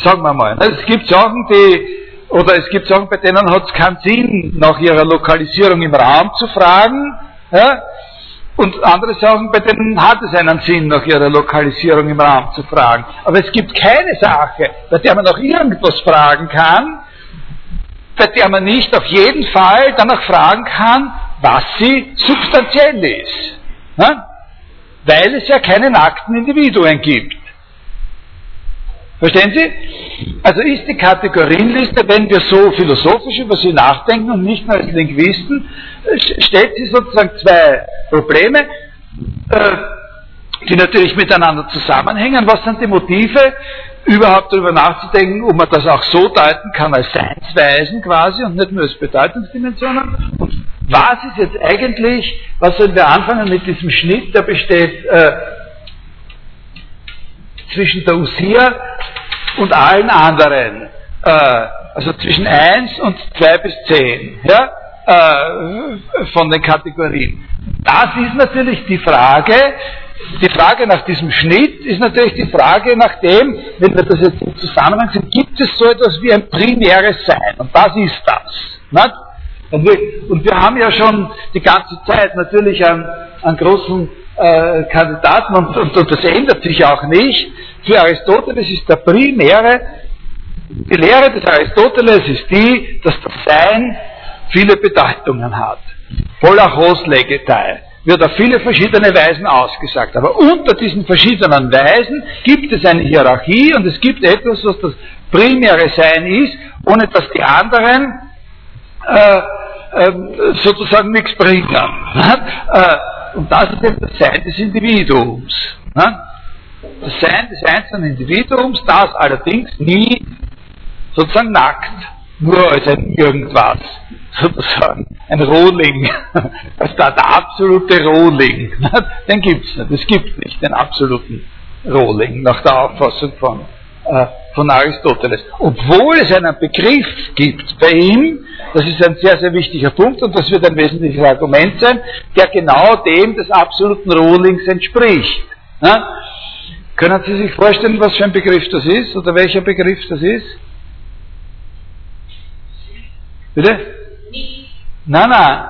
sagen wir mal, es gibt Sachen, die, oder es gibt Sachen, bei denen hat es keinen Sinn, nach ihrer Lokalisierung im Raum zu fragen. Ja? Und andere Sachen, bei denen hat es einen Sinn, nach ihrer Lokalisierung im Raum zu fragen. Aber es gibt keine Sache, bei der man nach irgendwas fragen kann, bei der man nicht auf jeden Fall danach fragen kann, was sie substanziell ist. Ja? Weil es ja keine nackten Individuen gibt. Verstehen Sie? Also ist die Kategorienliste, wenn wir so philosophisch über sie nachdenken und nicht nur als Linguisten, stellt sie sozusagen zwei Probleme, äh, die natürlich miteinander zusammenhängen. Was sind die Motive, überhaupt darüber nachzudenken, ob man das auch so deuten kann als Seinsweisen quasi und nicht nur als Bedeutungsdimensionen? Und was ist jetzt eigentlich, was sollen wir anfangen mit diesem Schnitt, der besteht äh, zwischen der Usia und allen anderen, äh, also zwischen 1 und 2 bis 10, ja, äh, von den Kategorien. Das ist natürlich die Frage, die Frage nach diesem Schnitt ist natürlich die Frage nach dem, wenn wir das jetzt im Zusammenhang sehen, gibt es so etwas wie ein primäres Sein? Und das ist das. Und wir, und wir haben ja schon die ganze Zeit natürlich einen, einen großen äh, Kandidaten und, und, und, das ändert sich auch nicht. Für Aristoteles ist der primäre, die Lehre des Aristoteles ist die, dass das Sein viele Bedeutungen hat. Polachos legetai wird auf viele verschiedene Weisen ausgesagt. Aber unter diesen verschiedenen Weisen gibt es eine Hierarchie und es gibt etwas, was das primäre Sein ist, ohne dass die anderen äh, äh, sozusagen nichts bringen. Äh, und das ist eben das Sein des Individuums. Das Sein des einzelnen Individuums, das allerdings nie sozusagen nackt, nur als ein irgendwas, sozusagen, ein Rohling, <laughs> das ist der absolute Rohling, <laughs> den gibt es nicht, es gibt nicht den absoluten Rohling nach der Auffassung von, äh, von Aristoteles. Obwohl es einen Begriff gibt bei ihm, das ist ein sehr, sehr wichtiger Punkt und das wird ein wesentliches Argument sein, der genau dem des absoluten Rohlings entspricht. Ja? Können Sie sich vorstellen, was für ein Begriff das ist oder welcher Begriff das ist? Bitte? Nein, nein.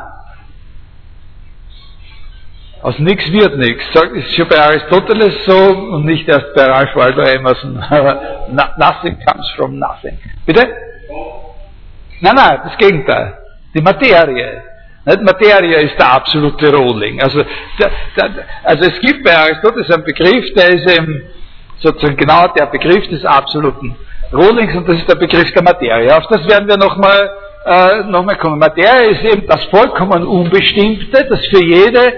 Aus nichts wird nichts. Das ist schon bei Aristoteles so und nicht erst bei Ralph Waldo Emerson. <laughs> nothing comes from nothing. Bitte? Nein, nein, das Gegenteil. Die Materie. Nicht? Materie ist der absolute Rohling. Also, der, der, also es gibt bei Aristoteles einen Begriff, der ist eben sozusagen genau der Begriff des absoluten Rohlings und das ist der Begriff der Materie. Auf das werden wir nochmal äh, nochmal kommen. Materie ist eben das vollkommen Unbestimmte, das für jede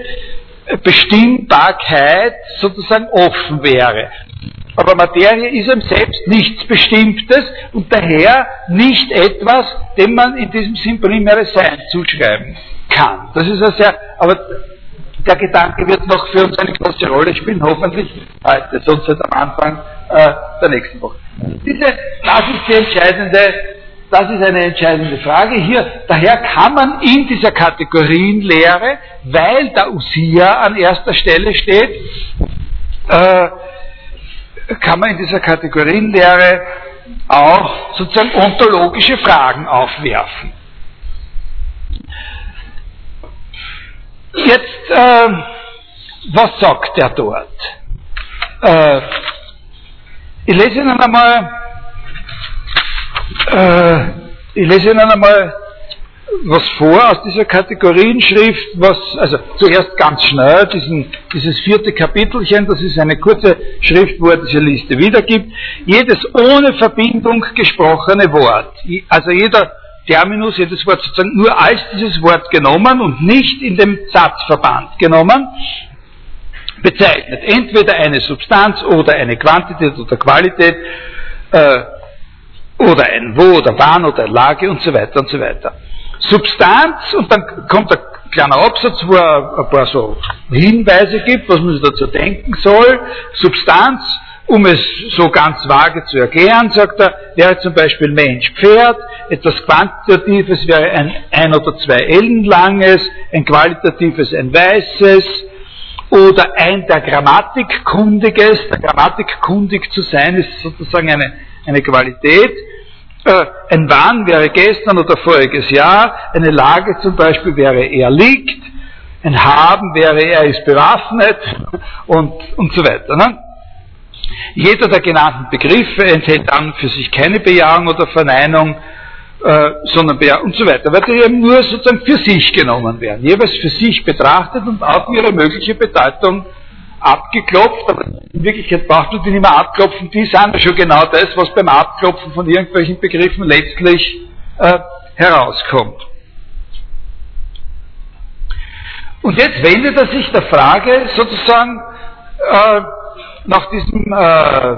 Bestimmbarkeit sozusagen offen wäre. Aber Materie ist ihm selbst nichts Bestimmtes und daher nicht etwas, dem man in diesem Sinn primäres Sein zuschreiben kann. Das ist ja sehr, aber der Gedanke wird noch für uns eine große Rolle spielen, hoffentlich heute, sonst am Anfang äh, der nächsten Woche. Diese, das ist die entscheidende, das ist eine entscheidende Frage hier. Daher kann man in dieser Kategorienlehre, weil der Usia an erster Stelle steht, äh, kann man in dieser Kategorienlehre auch sozusagen ontologische Fragen aufwerfen. Jetzt, äh, was sagt er dort? Äh, ich lese Ihnen einmal, äh, ich lese Ihnen einmal was vor aus dieser Kategorienschrift, was, also zuerst ganz schnell, diesen, dieses vierte Kapitelchen, das ist eine kurze Schrift, wo er diese Liste wiedergibt. Jedes ohne Verbindung gesprochene Wort, also jeder Terminus, jedes Wort sozusagen nur als dieses Wort genommen und nicht in dem Satzverband genommen, bezeichnet entweder eine Substanz oder eine Quantität oder Qualität, äh, oder ein Wo oder Wann oder Lage und so weiter und so weiter. Substanz und dann kommt ein kleiner Absatz, wo er ein paar so Hinweise gibt, was man sich dazu denken soll. Substanz Um es so ganz vage zu erklären, sagt er, wäre zum Beispiel Mensch Pferd, etwas Quantitatives wäre ein ein oder zwei Ellen langes, ein qualitatives ein weißes, oder ein der Grammatikkundiges, der Grammatikkundig zu sein, ist sozusagen eine, eine Qualität. Äh, ein Wann wäre gestern oder voriges Jahr, eine Lage zum Beispiel wäre er liegt, ein Haben wäre er ist bewaffnet und, und so weiter. Ne? Jeder der genannten Begriffe enthält dann für sich keine Bejahung oder Verneinung, äh, sondern Bejahung und so weiter, weil die eben nur sozusagen für sich genommen werden, jeweils für sich betrachtet und auf ihre mögliche Bedeutung abgeklopft, aber in Wirklichkeit braucht man die nicht mehr abklopfen, die sind schon genau das, was beim Abklopfen von irgendwelchen Begriffen letztlich äh, herauskommt. Und jetzt wendet er sich der Frage sozusagen äh, nach diesem äh,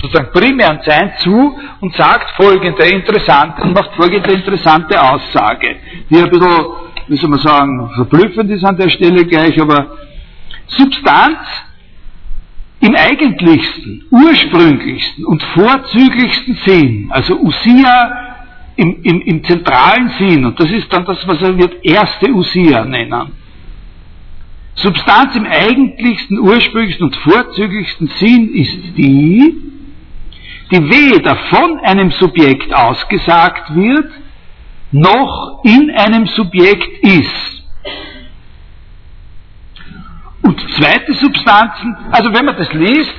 sozusagen primären Sein zu und sagt folgende interessante macht folgende interessante Aussage, die ein bisschen, wie soll man sagen, verblüffend ist an der Stelle gleich, aber Substanz im eigentlichsten, ursprünglichsten und vorzüglichsten Sinn, also Usia im, im, im zentralen Sinn, und das ist dann das, was er wird erste Usia nennen. Substanz im eigentlichsten, ursprünglichsten und vorzüglichsten Sinn ist die, die weder von einem Subjekt ausgesagt wird, noch in einem Subjekt ist. Und zweite Substanzen, also wenn man das liest,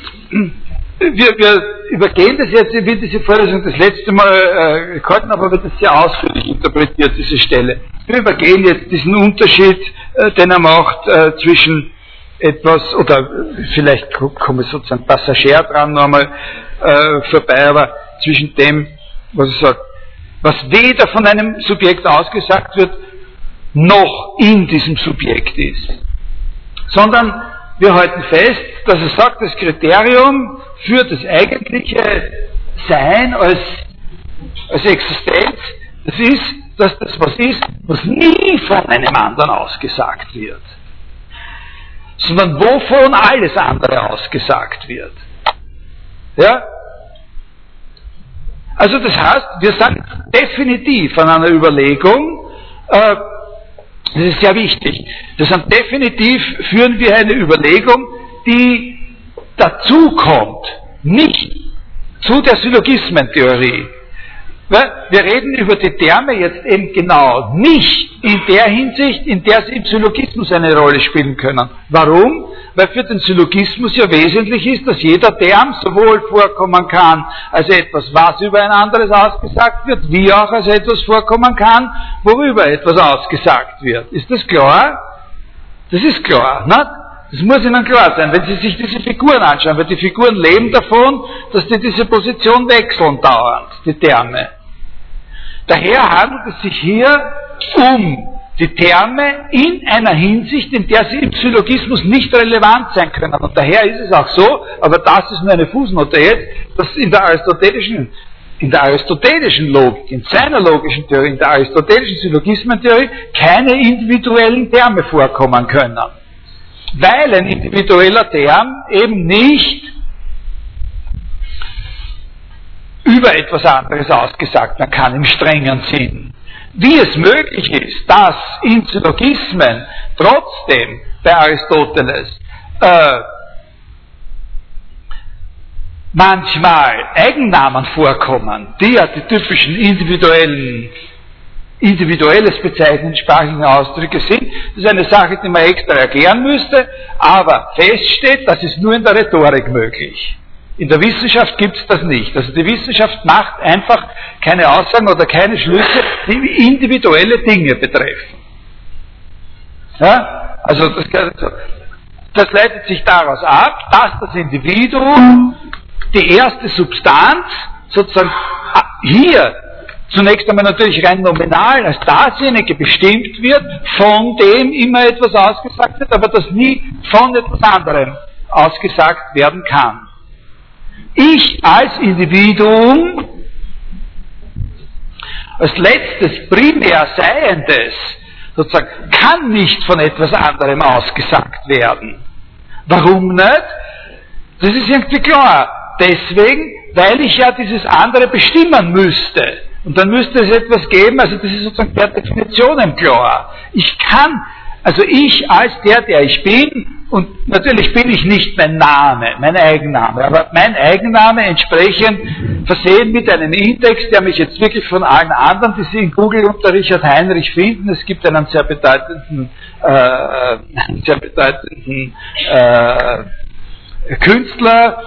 wir, wir übergehen das jetzt, ich will diese Vorlesung das letzte Mal äh, gehalten, aber wird das sehr ausführlich interpretiert, diese Stelle. Wir übergehen jetzt diesen Unterschied, äh, den er macht äh, zwischen etwas, oder vielleicht komme ich sozusagen Passagier dran nochmal äh, vorbei, aber zwischen dem, was er sagt, was weder von einem Subjekt ausgesagt wird, noch in diesem Subjekt ist. Sondern wir halten fest, dass er sagt, das Kriterium für das eigentliche Sein als, als Existenz, das ist, dass das was ist, was nie von einem anderen ausgesagt wird, sondern wovon alles andere ausgesagt wird. Ja? Also das heißt, wir sind definitiv an einer Überlegung, äh, das ist sehr wichtig, das sind definitiv führen wir eine Überlegung, die dazu kommt, nicht zu der Syllogismentheorie. Wir reden über die Terme jetzt eben genau nicht in der Hinsicht, in der sie im Syllogismus eine Rolle spielen können. Warum? Weil für den Syllogismus ja wesentlich ist, dass jeder Term sowohl vorkommen kann als etwas, was über ein anderes ausgesagt wird, wie auch als etwas vorkommen kann, worüber etwas ausgesagt wird. Ist das klar? Das ist klar. Ne? Das muss Ihnen klar sein, wenn Sie sich diese Figuren anschauen, weil die Figuren leben davon, dass die diese Position wechseln dauernd, die Terme. Daher handelt es sich hier um die Terme in einer Hinsicht, in der sie im Syllogismus nicht relevant sein können. Und daher ist es auch so, aber das ist nur eine Fußnote jetzt, dass in der aristotelischen, in der aristotelischen Logik, in seiner logischen Theorie, in der aristotelischen Syllogismentheorie keine individuellen Terme vorkommen können weil ein individueller Term eben nicht über etwas anderes ausgesagt werden kann im strengen Sinn. Wie es möglich ist, dass in Syllogismen trotzdem bei Aristoteles äh, manchmal Eigennamen vorkommen, die ja die typischen individuellen individuelles Bezeichnen sprachlichen Ausdrücke sind. Das ist eine Sache, die man extra erklären müsste, aber feststeht, das ist nur in der Rhetorik möglich. In der Wissenschaft gibt es das nicht. Also die Wissenschaft macht einfach keine Aussagen oder keine Schlüsse, die individuelle Dinge betreffen. Ja? Also das, das leitet sich daraus ab, dass das Individuum die erste Substanz sozusagen hier zunächst einmal natürlich rein nominal als dasjenige bestimmt wird, von dem immer etwas ausgesagt wird, aber das nie von etwas anderem ausgesagt werden kann. Ich als Individuum, als letztes primär Seiendes, sozusagen, kann nicht von etwas anderem ausgesagt werden. Warum nicht? Das ist irgendwie klar. Deswegen, weil ich ja dieses andere bestimmen müsste. Und dann müsste es etwas geben, also das ist sozusagen per Definition klar. Ich kann, also ich als der, der ich bin, und natürlich bin ich nicht mein Name, mein Eigenname, aber mein Eigenname entsprechend versehen mit einem Index, der mich jetzt wirklich von allen anderen, die Sie in Google unter Richard Heinrich finden, es gibt einen sehr bedeutenden, äh, sehr bedeutenden äh, Künstler,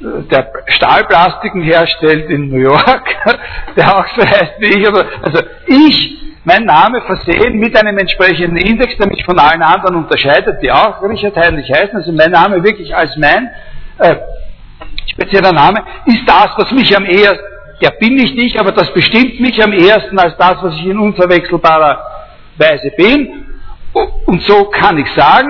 der Stahlplastiken herstellt in New York, <laughs> der auch so heißt wie ich. Also ich, mein Name versehen mit einem entsprechenden Index, der mich von allen anderen unterscheidet, die auch Richard Heinrich heißen. Also mein Name wirklich als mein äh, spezieller Name ist das, was mich am ehesten, der bin ich nicht, aber das bestimmt mich am ehesten als das, was ich in unverwechselbarer Weise bin. Und so kann ich sagen,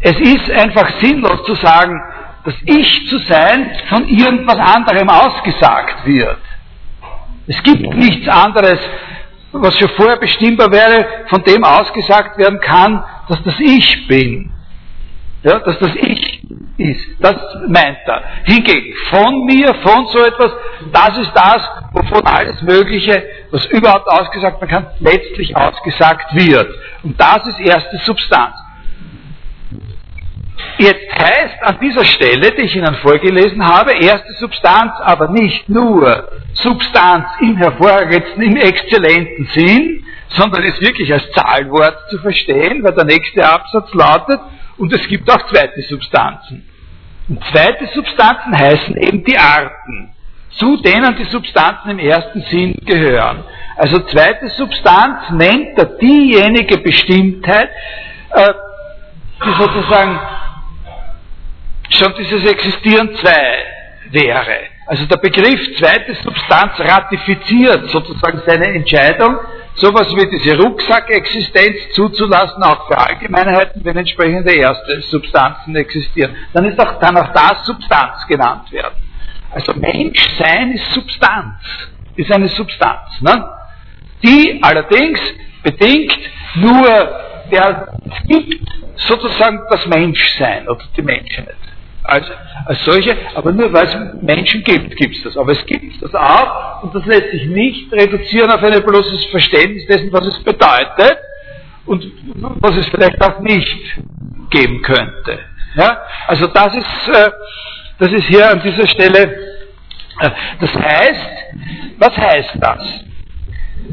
es ist einfach sinnlos zu sagen, das Ich zu sein von irgendwas anderem ausgesagt wird. Es gibt nichts anderes, was schon vorher bestimmbar wäre, von dem ausgesagt werden kann, dass das Ich bin. Ja, dass das Ich ist. Das meint er. Hingegen, von mir, von so etwas, das ist das, wovon alles Mögliche, was überhaupt ausgesagt werden kann, letztlich ausgesagt wird. Und das ist erste Substanz. Jetzt heißt an dieser Stelle, die ich Ihnen vorgelesen habe, erste Substanz, aber nicht nur Substanz im hervorragendsten, im exzellenten Sinn, sondern ist wirklich als Zahlwort zu verstehen, weil der nächste Absatz lautet, und es gibt auch zweite Substanzen. Und zweite Substanzen heißen eben die Arten, zu denen die Substanzen im ersten Sinn gehören. Also zweite Substanz nennt er diejenige Bestimmtheit, äh, die sozusagen schon dieses Existieren zwei wäre. Also der Begriff zweite Substanz ratifiziert sozusagen seine Entscheidung, sowas wie diese Rucksackexistenz zuzulassen, auch für Allgemeinheiten, wenn entsprechende erste Substanzen existieren. Dann ist auch, kann auch das Substanz genannt werden. Also Menschsein ist Substanz, ist eine Substanz, ne? die allerdings bedingt nur, der gibt sozusagen das Menschsein oder die Menschheit als, als solche, aber nur weil es Menschen gibt, gibt es das. Aber es gibt das auch und das lässt sich nicht reduzieren auf ein bloßes Verständnis dessen, was es bedeutet und was es vielleicht auch nicht geben könnte. Ja? Also das ist, äh, das ist hier an dieser Stelle, äh, das heißt, was heißt das?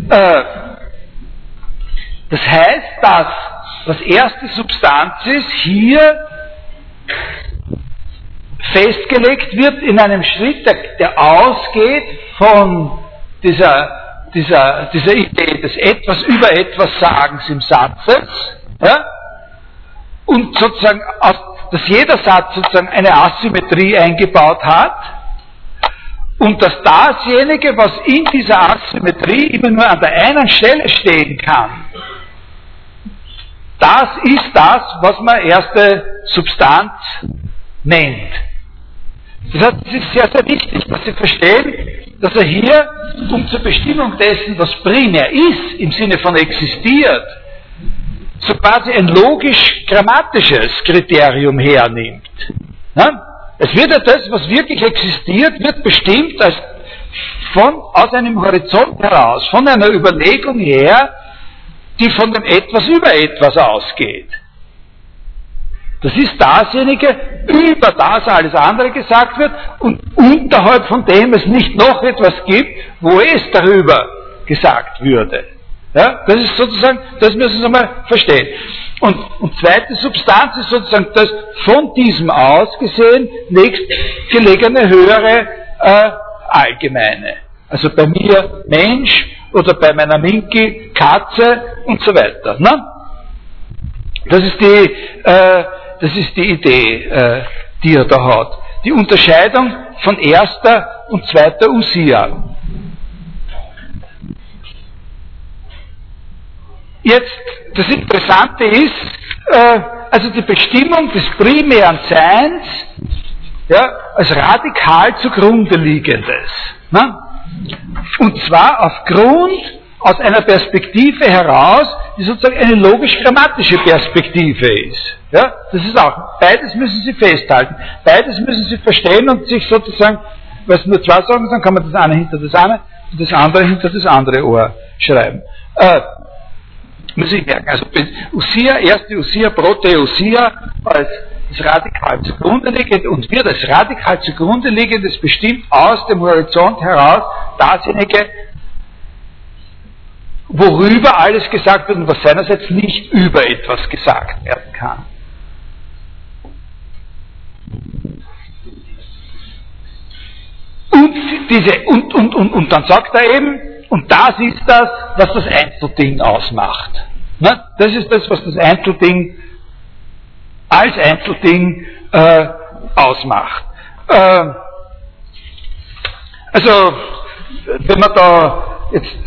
Äh, das heißt, dass was erste Substanz ist, hier festgelegt wird in einem Schritt, der, der ausgeht von dieser, dieser, dieser Idee des etwas über etwas Sagens im Satzes, ja? und sozusagen, dass jeder Satz sozusagen eine Asymmetrie eingebaut hat, und dass dasjenige, was in dieser Asymmetrie immer nur an der einen Stelle stehen kann, das ist das, was man erste Substanz nennt. Das heißt, es ist sehr, sehr wichtig, dass Sie verstehen, dass er hier, um zur Bestimmung dessen, was primär ist, im Sinne von existiert, so quasi ein logisch-grammatisches Kriterium hernimmt. Na? Es wird ja das, was wirklich existiert, wird bestimmt als von, aus einem Horizont heraus, von einer Überlegung her, die von dem Etwas über etwas ausgeht. Das ist dasjenige, über das alles andere gesagt wird und unterhalb von dem es nicht noch etwas gibt, wo es darüber gesagt würde. Ja, das ist sozusagen, das müssen Sie mal verstehen. Und, und zweite Substanz ist sozusagen das von diesem aus gesehen nächstgelegene höhere äh, allgemeine. Also bei mir Mensch oder bei meiner Minki Katze und so weiter. Ne? Das ist die äh, das ist die Idee, äh, die er da hat. Die Unterscheidung von erster und zweiter Usia. Jetzt, das Interessante ist, äh, also die Bestimmung des primären Seins ja, als radikal zugrunde liegendes. Ne? Und zwar aufgrund aus einer Perspektive heraus, die sozusagen eine logisch-grammatische Perspektive ist. Ja, das ist auch, beides müssen Sie festhalten, beides müssen Sie verstehen und sich sozusagen, weil es nur zwei Sachen sind, kann man das eine hinter das eine und das andere hinter das andere Ohr schreiben. Äh, muss ich merken, also Usia, erste Usia, Prote-Usia als das radikal zugrunde liegende und wir das radikal zugrunde liegende, das bestimmt aus dem Horizont heraus dasjenige, worüber alles gesagt wird und was seinerseits nicht über etwas gesagt werden kann. Und, diese, und, und, und, und dann sagt er eben, und das ist das, was das Einzelding ausmacht. Na, das ist das, was das Einzelding als Einzelding äh, ausmacht. Äh, also, wenn man da jetzt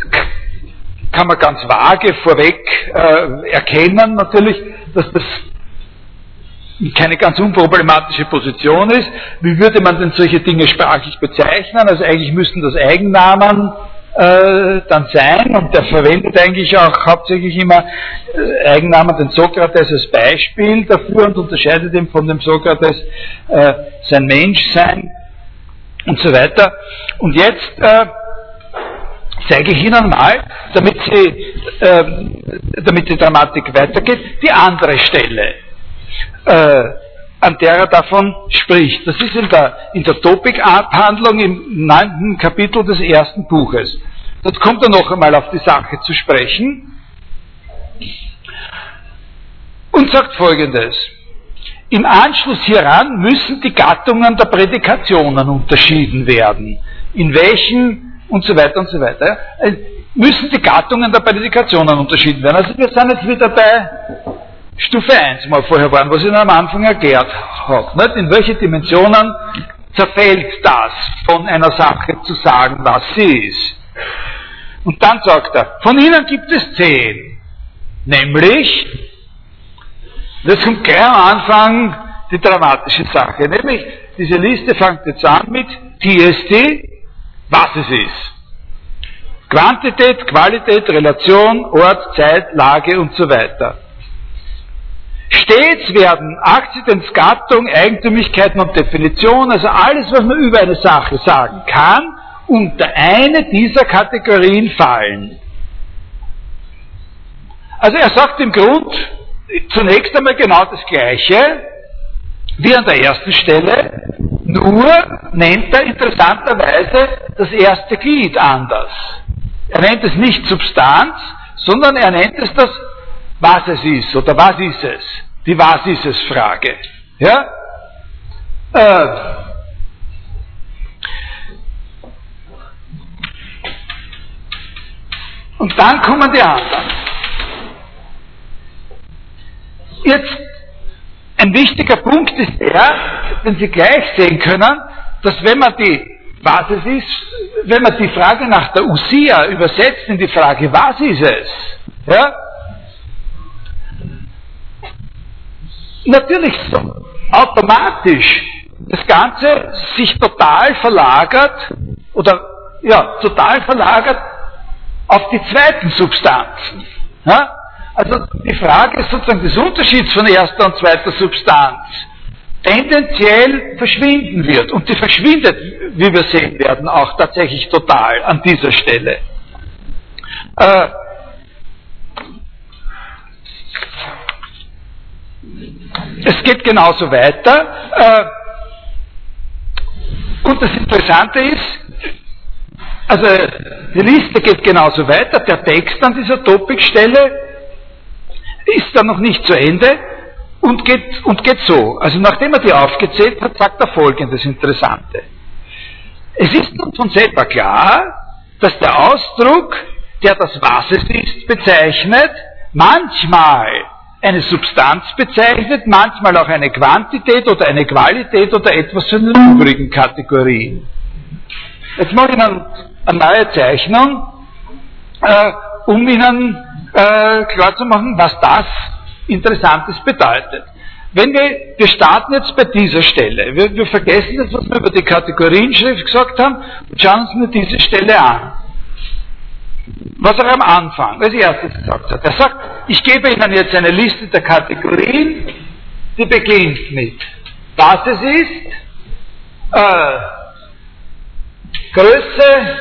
kann man ganz vage vorweg äh, erkennen natürlich, dass das keine ganz unproblematische Position ist. Wie würde man denn solche Dinge sprachlich bezeichnen? Also eigentlich müssten das Eigennamen äh, dann sein und der verwendet eigentlich auch hauptsächlich immer äh, Eigennamen den Sokrates als Beispiel dafür und unterscheidet ihn von dem Sokrates äh, sein Menschsein und so weiter. Und jetzt äh, zeige ich Ihnen mal, damit, Sie, äh, damit die Dramatik weitergeht, die andere Stelle, äh, an der er davon spricht. Das ist in der, in der Topik-Abhandlung im neunten Kapitel des ersten Buches. Dort kommt er noch einmal auf die Sache zu sprechen und sagt Folgendes. Im Anschluss hieran müssen die Gattungen der Prädikationen unterschieden werden, in welchen und so weiter und so weiter, äh, müssen die Gattungen der Prädikationen unterschieden werden. Also wir sind jetzt wieder bei Stufe 1 mal vorher waren, was ich am Anfang erklärt habe. In welche Dimensionen zerfällt das, von einer Sache zu sagen, was sie ist. Und dann sagt er, von ihnen gibt es zehn. Nämlich, das kommt gleich am Anfang die dramatische Sache. Nämlich, diese Liste fängt jetzt an mit TST, was es ist. Quantität, Qualität, Relation, Ort, Zeit, Lage und so weiter. Stets werden Akzidents, Gattung, Eigentümlichkeiten und Definition, also alles, was man über eine Sache sagen kann, unter eine dieser Kategorien fallen. Also er sagt im Grund zunächst einmal genau das Gleiche wie an der ersten Stelle, nur nennt er interessanterweise das erste Glied anders. Er nennt es nicht Substanz, sondern er nennt es das, was es ist oder was ist es. Die Was ist es Frage. Ja? Äh, und dann kommen die anderen. Jetzt ein wichtiger Punkt ist der, den Sie gleich sehen können, dass wenn man die, was es ist, wenn man die Frage nach der Usia übersetzt in die Frage, was ist es, ja, natürlich automatisch das Ganze sich total verlagert oder ja, total verlagert auf die zweiten Substanzen. Ja? Also die Frage ist sozusagen des Unterschieds von erster und zweiter Substanz tendenziell verschwinden wird. Und die verschwindet, wie wir sehen werden, auch tatsächlich total an dieser Stelle. Äh, es geht genauso weiter. Äh, und das Interessante ist, also die Liste geht genauso weiter. Der Text an dieser Topikstelle ist dann noch nicht zu Ende und geht, und geht so. Also nachdem er die aufgezählt hat, sagt er folgendes Interessante. Es ist nun von selber klar, dass der Ausdruck, der das Was es ist, bezeichnet, manchmal eine Substanz bezeichnet, manchmal auch eine Quantität oder eine Qualität oder etwas von den übrigen Kategorien. Jetzt mache ich Ihnen eine neue Zeichnung, äh, um Ihnen äh, klarzumachen, was das Interessantes bedeutet. Wenn wir, wir starten jetzt bei dieser Stelle, wir, wir vergessen jetzt, was wir über die Kategorienschrift gesagt haben und schauen uns nur diese Stelle an. was er am Anfang als erstes gesagt hat. Er sagt, ich gebe Ihnen jetzt eine Liste der Kategorien, die beginnt mit, was es ist, äh, Größe,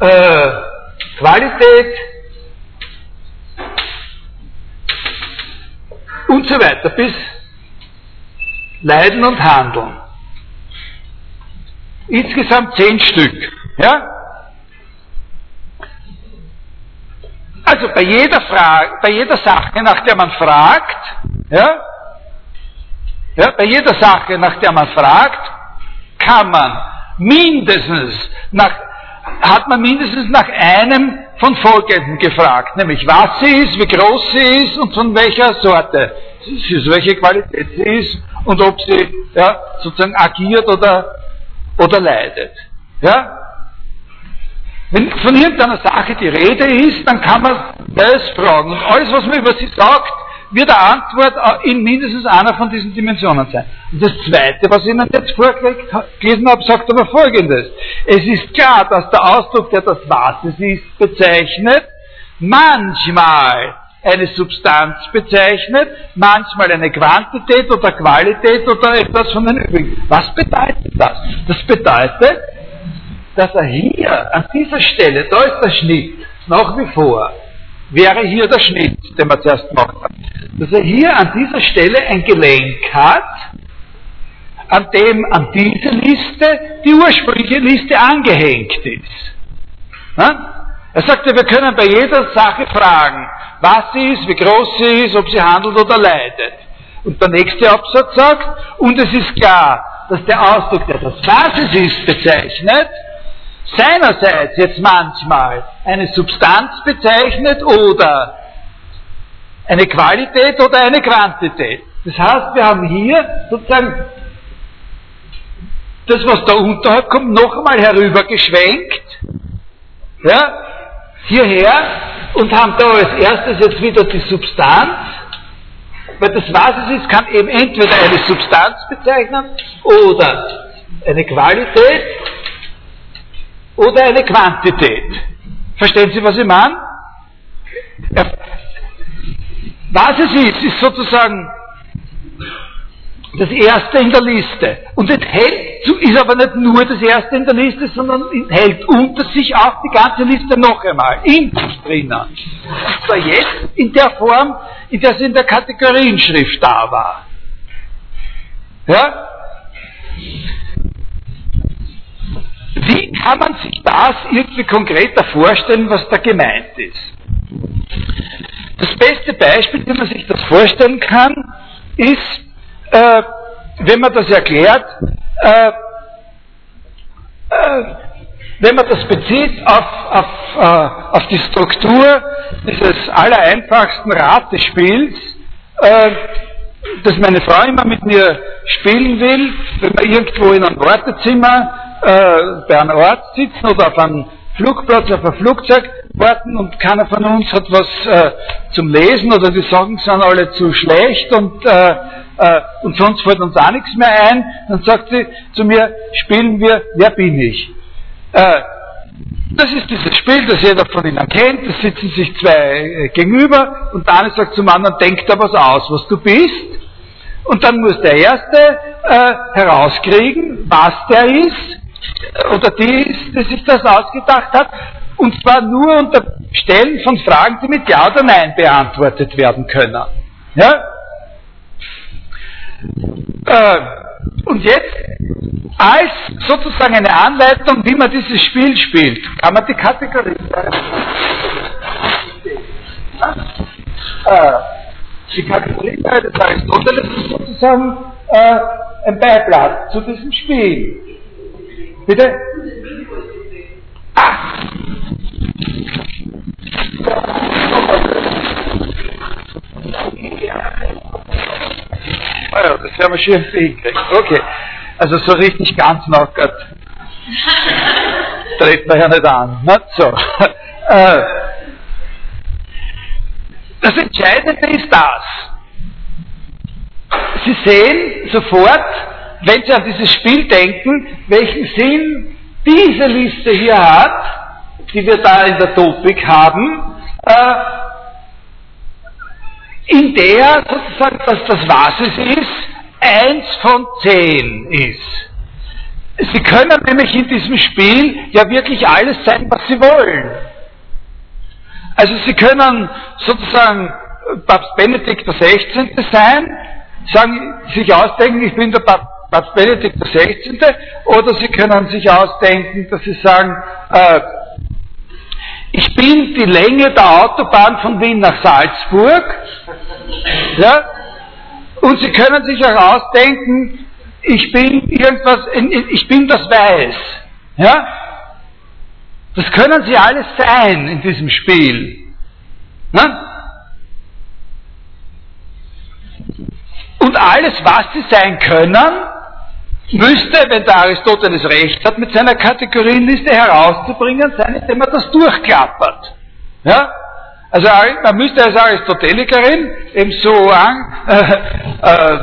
äh, Qualität und so weiter bis Leiden und Handeln. Insgesamt zehn Stück. Ja? Also bei jeder Frage, bei jeder Sache, nach der man fragt, ja, ja, bei jeder Sache, nach der man fragt, kann man mindestens nach, hat man mindestens nach einem von folgenden gefragt, nämlich was sie ist, wie groß sie ist und von welcher Sorte, für welche Qualität sie ist und ob sie ja, sozusagen agiert oder, oder leidet. Ja? Wenn von irgendeiner Sache die Rede ist, dann kann man das fragen. Und alles, was man über sie sagt, wird eine Antwort in mindestens einer von diesen Dimensionen sein. Und das Zweite, was ich Ihnen jetzt vorgelesen habe, sagt aber Folgendes. Es ist klar, dass der Ausdruck, der das Was es ist, bezeichnet, manchmal eine Substanz bezeichnet, manchmal eine Quantität oder Qualität oder etwas von den übrigen. Was bedeutet das? Das bedeutet, dass er hier, an dieser Stelle, da ist der Schnitt, nach wie vor, wäre hier der Schnitt, den wir zuerst gemacht haben, dass er hier an dieser Stelle ein Gelenk hat, an dem an diese Liste die ursprüngliche Liste angehängt ist. Na? Er sagte, wir können bei jeder Sache fragen, was sie ist, wie groß sie ist, ob sie handelt oder leidet. Und der nächste Absatz sagt, und es ist klar, dass der Ausdruck, der das Was ist, bezeichnet, seinerseits jetzt manchmal eine Substanz bezeichnet oder eine Qualität oder eine Quantität. Das heißt, wir haben hier sozusagen das, was da unterhalb kommt, noch einmal herübergeschwenkt, ja, hierher und haben da als erstes jetzt wieder die Substanz, weil das, was es ist, kann eben entweder eine Substanz bezeichnen oder eine Qualität oder eine Quantität. Verstehen Sie, was ich meine? Was es ist, ist sozusagen das erste in der Liste. Und enthält, ist aber nicht nur das erste in der Liste, sondern enthält unter sich auch die ganze Liste noch einmal, in sich drinnen. Zwar jetzt in der Form, in der es in der Kategorienschrift da war. Ja? Wie kann man sich das irgendwie konkreter vorstellen, was da gemeint ist? Das beste Beispiel, wie man sich das vorstellen kann, ist, äh, wenn man das erklärt, äh, äh, wenn man das bezieht auf, auf, äh, auf die Struktur dieses allereinfachsten Ratespiels, äh, das meine Frau immer mit mir spielen will, wenn wir irgendwo in einem Wartezimmer äh, bei einem Ort sitzen oder auf einem Flugplatz, auf ein Flugzeug warten und keiner von uns hat was äh, zum Lesen oder die Sachen sind alle zu schlecht und, äh, äh, und sonst fällt uns auch nichts mehr ein, dann sagt sie zu mir, spielen wir, wer bin ich? Äh, das ist dieses Spiel, das jeder von Ihnen kennt, da sitzen sich zwei äh, gegenüber und der eine sagt zum anderen, denk da was aus, was du bist. Und dann muss der Erste äh, herauskriegen, was der ist, oder die, die sich das ausgedacht hat, und zwar nur unter Stellen von Fragen, die mit Ja oder Nein beantwortet werden können. Ja? Äh, und jetzt, als sozusagen eine Anleitung, wie man dieses Spiel spielt, kann man die Kategorie. Äh, die Kategorie des Aristoteles ist sozusagen äh, ein Beiblatt zu diesem Spiel. Bitte? Ah! Ah ja, das werden wir schön hinkriegen. Okay. Also so richtig ganz knockert <laughs> treten wir ja nicht an. Nicht so. <laughs> Äh, das Entscheidende ist das. Sie sehen sofort, wenn Sie an dieses Spiel denken, welchen Sinn diese Liste hier hat, die wir da in der Topik haben, äh, in der sozusagen dass das, was es ist, eins von zehn ist. Sie können nämlich in diesem Spiel ja wirklich alles sein, was Sie wollen. Also Sie können sozusagen Papst Benedikt XVI. sein, sagen, sich ausdenken, ich bin der Papst Benedikt XVI. Oder Sie können sich ausdenken, dass Sie sagen, äh, ich bin die Länge der Autobahn von Wien nach Salzburg. <laughs> Ja? Und Sie können sich auch ausdenken, ich bin irgendwas, ich bin das Weiß. Ja? Das können Sie alles sein in diesem Spiel. Ne? Und alles, was Sie sein können, müsste, wenn der Aristoteles recht hat, mit seiner Kategorienliste herauszubringen sein, indem er das durchklappert. Ja? Also man müsste als Aristotelikerin eben so an, äh, äh,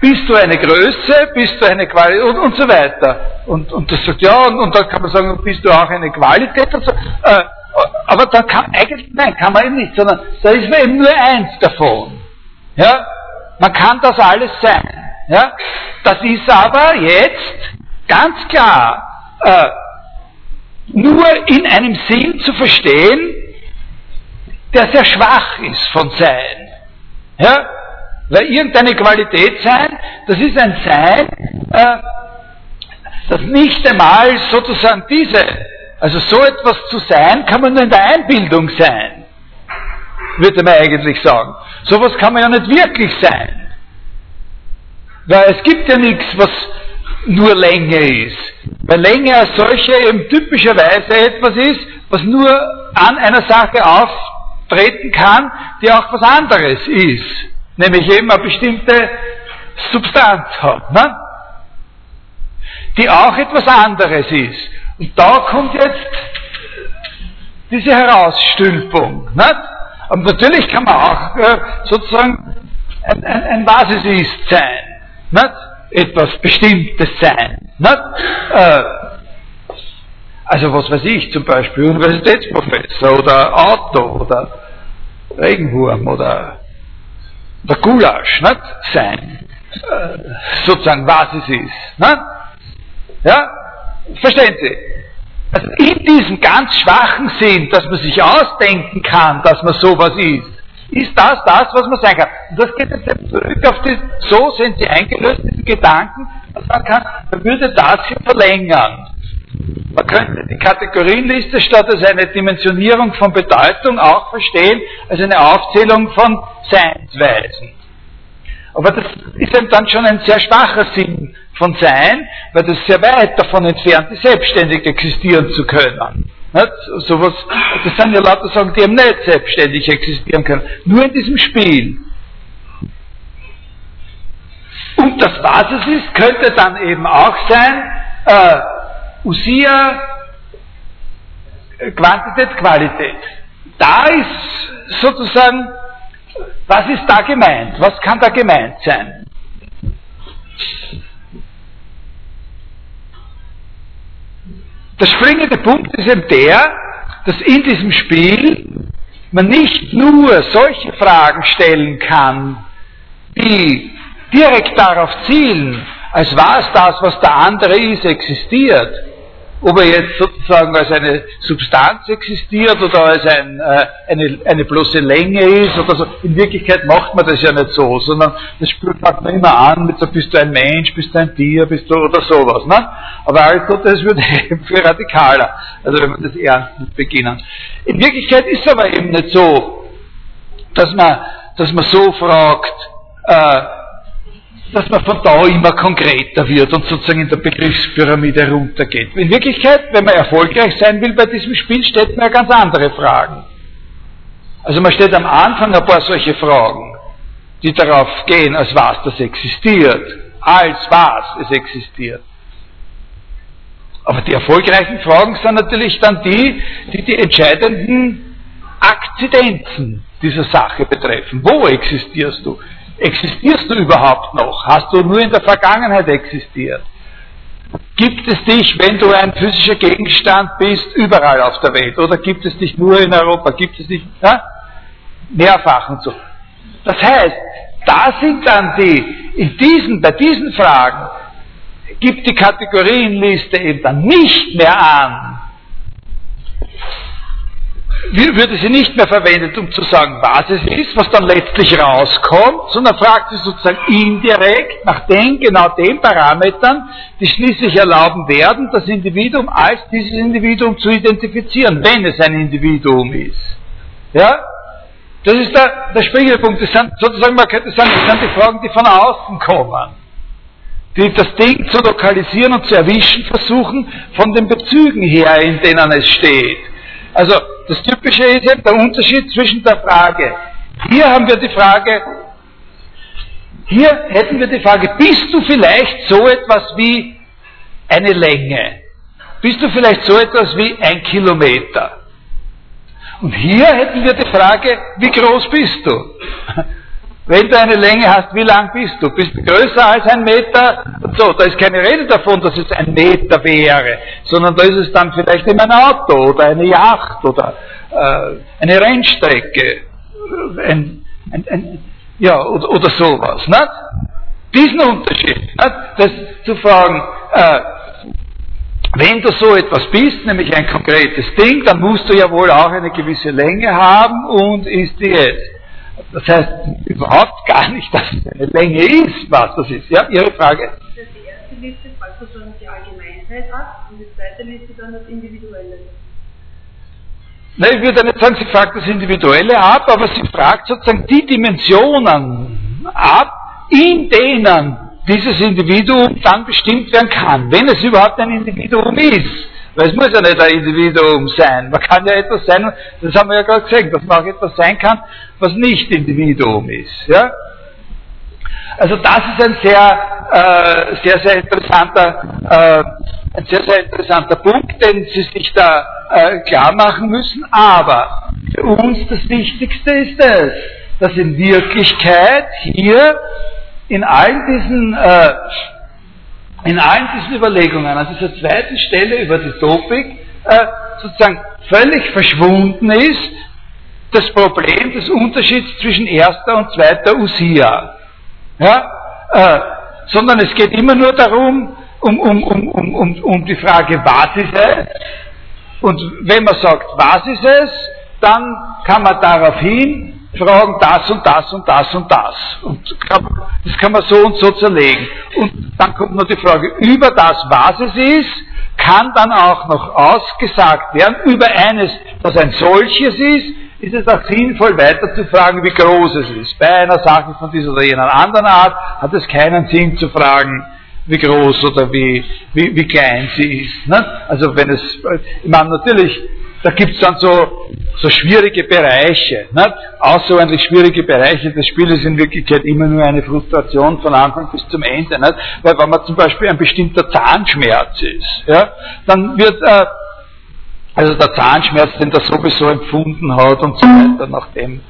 bist du eine Größe, bist du eine Qualität und, und so weiter. Und, und das sagt ja, und, und dann kann man sagen, bist du auch eine Qualität und so. Äh, aber da kann eigentlich, nein, kann man eben nicht, sondern da ist man eben nur eins davon. Ja? Man kann das alles sein. Ja? Das ist aber jetzt ganz klar äh, nur in einem Sinn zu verstehen, der sehr schwach ist von Sein. Ja? Weil irgendeine Qualität sein, das ist ein Sein, äh, das nicht einmal sozusagen diese, also so etwas zu sein, kann man nur in der Einbildung sein, würde man eigentlich sagen. Sowas kann man ja nicht wirklich sein. Weil es gibt ja nichts, was nur Länge ist. Weil Länge als solche eben typischerweise etwas ist, was nur an einer Sache auftreten kann, die auch was anderes ist. Nämlich eben eine bestimmte Substanz hat. Ne? Die auch etwas anderes ist. Und da kommt jetzt diese Herausstülpung. Ne? Und natürlich kann man auch äh, sozusagen ein, ein, ein Was es ist sein nicht? etwas Bestimmtes sein. Nicht? Äh, also was weiß ich, zum Beispiel Universitätsprofessor oder Auto oder Regenwurm oder der Gulasch nicht? sein. Äh, sozusagen was es ist. Nicht? Ja? Verstehen Sie? Also in diesem ganz schwachen Sinn, dass man sich ausdenken kann, dass man sowas ist, ist das das, was man sagen kann. Und das geht jetzt zurück auf die, so sind sie eingelöst, diese Gedanken, dass man kann, man würde das hier verlängern. Man könnte die Kategorienliste statt als eine Dimensionierung von Bedeutung auch verstehen als eine Aufzählung von Seinsweisen. Aber das ist eben dann schon ein sehr schwacher Sinn von Sein, weil das sehr weit davon entfernt ist, selbstständig existieren zu können. Nicht? Sowas, das sind ja lauter Sachen, die eben nicht selbstständig existieren können. Nur in diesem Spiel. Und das, was es ist, könnte dann eben auch sein, äh, Usia, Quantität, Qualität. Da ist sozusagen, was ist da gemeint? Was kann da gemeint sein? Der springende Punkt ist eben der, dass in diesem Spiel man nicht nur solche Fragen stellen kann, die direkt darauf zielen, als war es das, was der andere ist, existiert, ob er jetzt sozusagen als eine Substanz existiert oder als ein, äh, eine, eine bloße Länge ist oder so. In Wirklichkeit macht man das ja nicht so, sondern das spürt man immer an mit so, bist du ein Mensch, bist du ein Tier, bist du oder sowas. Ne? Aber Aristoteles würde <laughs> eben viel radikaler, also wenn man das ernst beginnen. In Wirklichkeit ist es aber eben nicht so, dass man, dass man so fragt, äh, dass man von da immer konkreter wird und sozusagen in der Begriffspyramide runtergeht. In Wirklichkeit, wenn man erfolgreich sein will bei diesem Spiel, stellt man ja ganz andere Fragen. Also man stellt am Anfang ein paar solche Fragen, die darauf gehen, als was das existiert, als was es existiert. Aber die erfolgreichen Fragen sind natürlich dann die, die die entscheidenden Akzidenzen dieser Sache betreffen. Wo existierst du? Existierst du überhaupt noch? Hast du nur in der Vergangenheit existiert? Gibt es dich, wenn du ein physischer Gegenstand bist, überall auf der Welt? Oder gibt es dich nur in Europa? Gibt es dich ja? mehrfach und so? Das heißt, da sind dann die, in diesen, bei diesen Fragen, gibt die Kategorienliste eben dann nicht mehr an, würde sie nicht mehr verwendet, um zu sagen, was es ist, was dann letztlich rauskommt, sondern fragt sie sozusagen indirekt nach den, genau den Parametern, die schließlich erlauben werden, das Individuum als dieses Individuum zu identifizieren, wenn es ein Individuum ist. Ja? Das ist der, der Spiegelpunkt. Das sind sozusagen, man könnte sagen, das sind die Fragen, die von außen kommen. Die das Ding zu lokalisieren und zu erwischen versuchen, von den Bezügen her, in denen es steht. Also das Typische ist eben der Unterschied zwischen der Frage, hier haben wir die Frage, hier hätten wir die Frage, bist du vielleicht so etwas wie eine Länge? Bist du vielleicht so etwas wie ein Kilometer? Und hier hätten wir die Frage, wie groß bist du? Wenn du eine Länge hast, wie lang bist du? Bist du größer als ein Meter? So, da ist keine Rede davon, dass es ein Meter wäre, sondern da ist es dann vielleicht eben ein Auto oder eine Yacht oder äh, eine Rennstrecke, ein, ein, ein, ja, oder, oder sowas. Nicht? Diesen Unterschied, nicht? das zu fragen, äh, wenn du so etwas bist, nämlich ein konkretes Ding, dann musst du ja wohl auch eine gewisse Länge haben und ist die jetzt. Das heißt überhaupt gar nicht, dass es eine Länge ist, was das ist. Ja, Ihre Frage? Die erste Liste fragt sozusagen die Allgemeinheit ab und die zweite Liste dann das Individuelle. Nein, ich würde nicht sagen, sie fragt das Individuelle ab, aber sie fragt sozusagen die Dimensionen ab, in denen dieses Individuum dann bestimmt werden kann, wenn es überhaupt ein Individuum ist. Weil es muss ja nicht ein Individuum sein. Man kann ja etwas sein, das haben wir ja gerade gesagt, dass man auch etwas sein kann, was nicht Individuum ist. Ja? Also das ist ein sehr, äh, sehr, sehr interessanter, äh, ein sehr, sehr interessanter Punkt, den Sie sich da äh, klar machen müssen. Aber für uns das Wichtigste ist es, dass in Wirklichkeit hier in allen diesen äh, in allen diesen Überlegungen an dieser zweiten Stelle über die Topik äh, sozusagen völlig verschwunden ist das Problem des Unterschieds zwischen erster und zweiter Usia. Ja? Äh, sondern es geht immer nur darum, um, um, um, um, um, um die Frage, was ist es? Und wenn man sagt, was ist es, dann kann man daraufhin fragen das und das und das und das. Und das kann man so und so zerlegen. Und dann kommt noch die Frage, über das, was es ist, kann dann auch noch ausgesagt werden, über eines, das ein solches ist, ist es auch sinnvoll weiter zu fragen, wie groß es ist. Bei einer Sache von dieser oder jener anderen Art hat es keinen Sinn zu fragen, wie groß oder wie, wie, wie klein sie ist. Ne? Also wenn es, ich meine natürlich, da gibt es dann so, so schwierige Bereiche, nicht? außerordentlich schwierige Bereiche des Spieles in Wirklichkeit immer nur eine Frustration von Anfang bis zum Ende. Nicht? Weil wenn man zum Beispiel ein bestimmter Zahnschmerz ist, ja, dann wird äh, also der Zahnschmerz, den der sowieso empfunden hat und so weiter, nachdem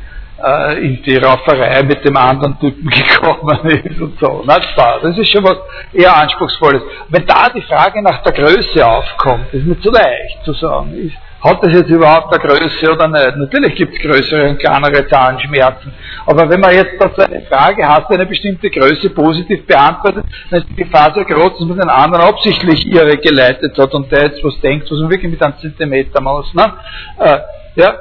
äh, in die Rauferei mit dem anderen Typen <laughs> gekommen ist und so. Das ist schon was eher Anspruchsvolles. Wenn da die Frage nach der Größe aufkommt, ist nicht so leicht zu sagen. Ist, hat das jetzt überhaupt eine Größe oder nicht? Natürlich gibt es größere und kleinere Zahnschmerzen. Aber wenn man jetzt dazu eine Frage hat, eine bestimmte Größe positiv beantwortet, dann ist die Gefahr sehr groß, dass man den anderen absichtlich irre geleitet hat und der jetzt was denkt, was man wirklich mit einem Zentimeter muss. Ne? Äh, ja?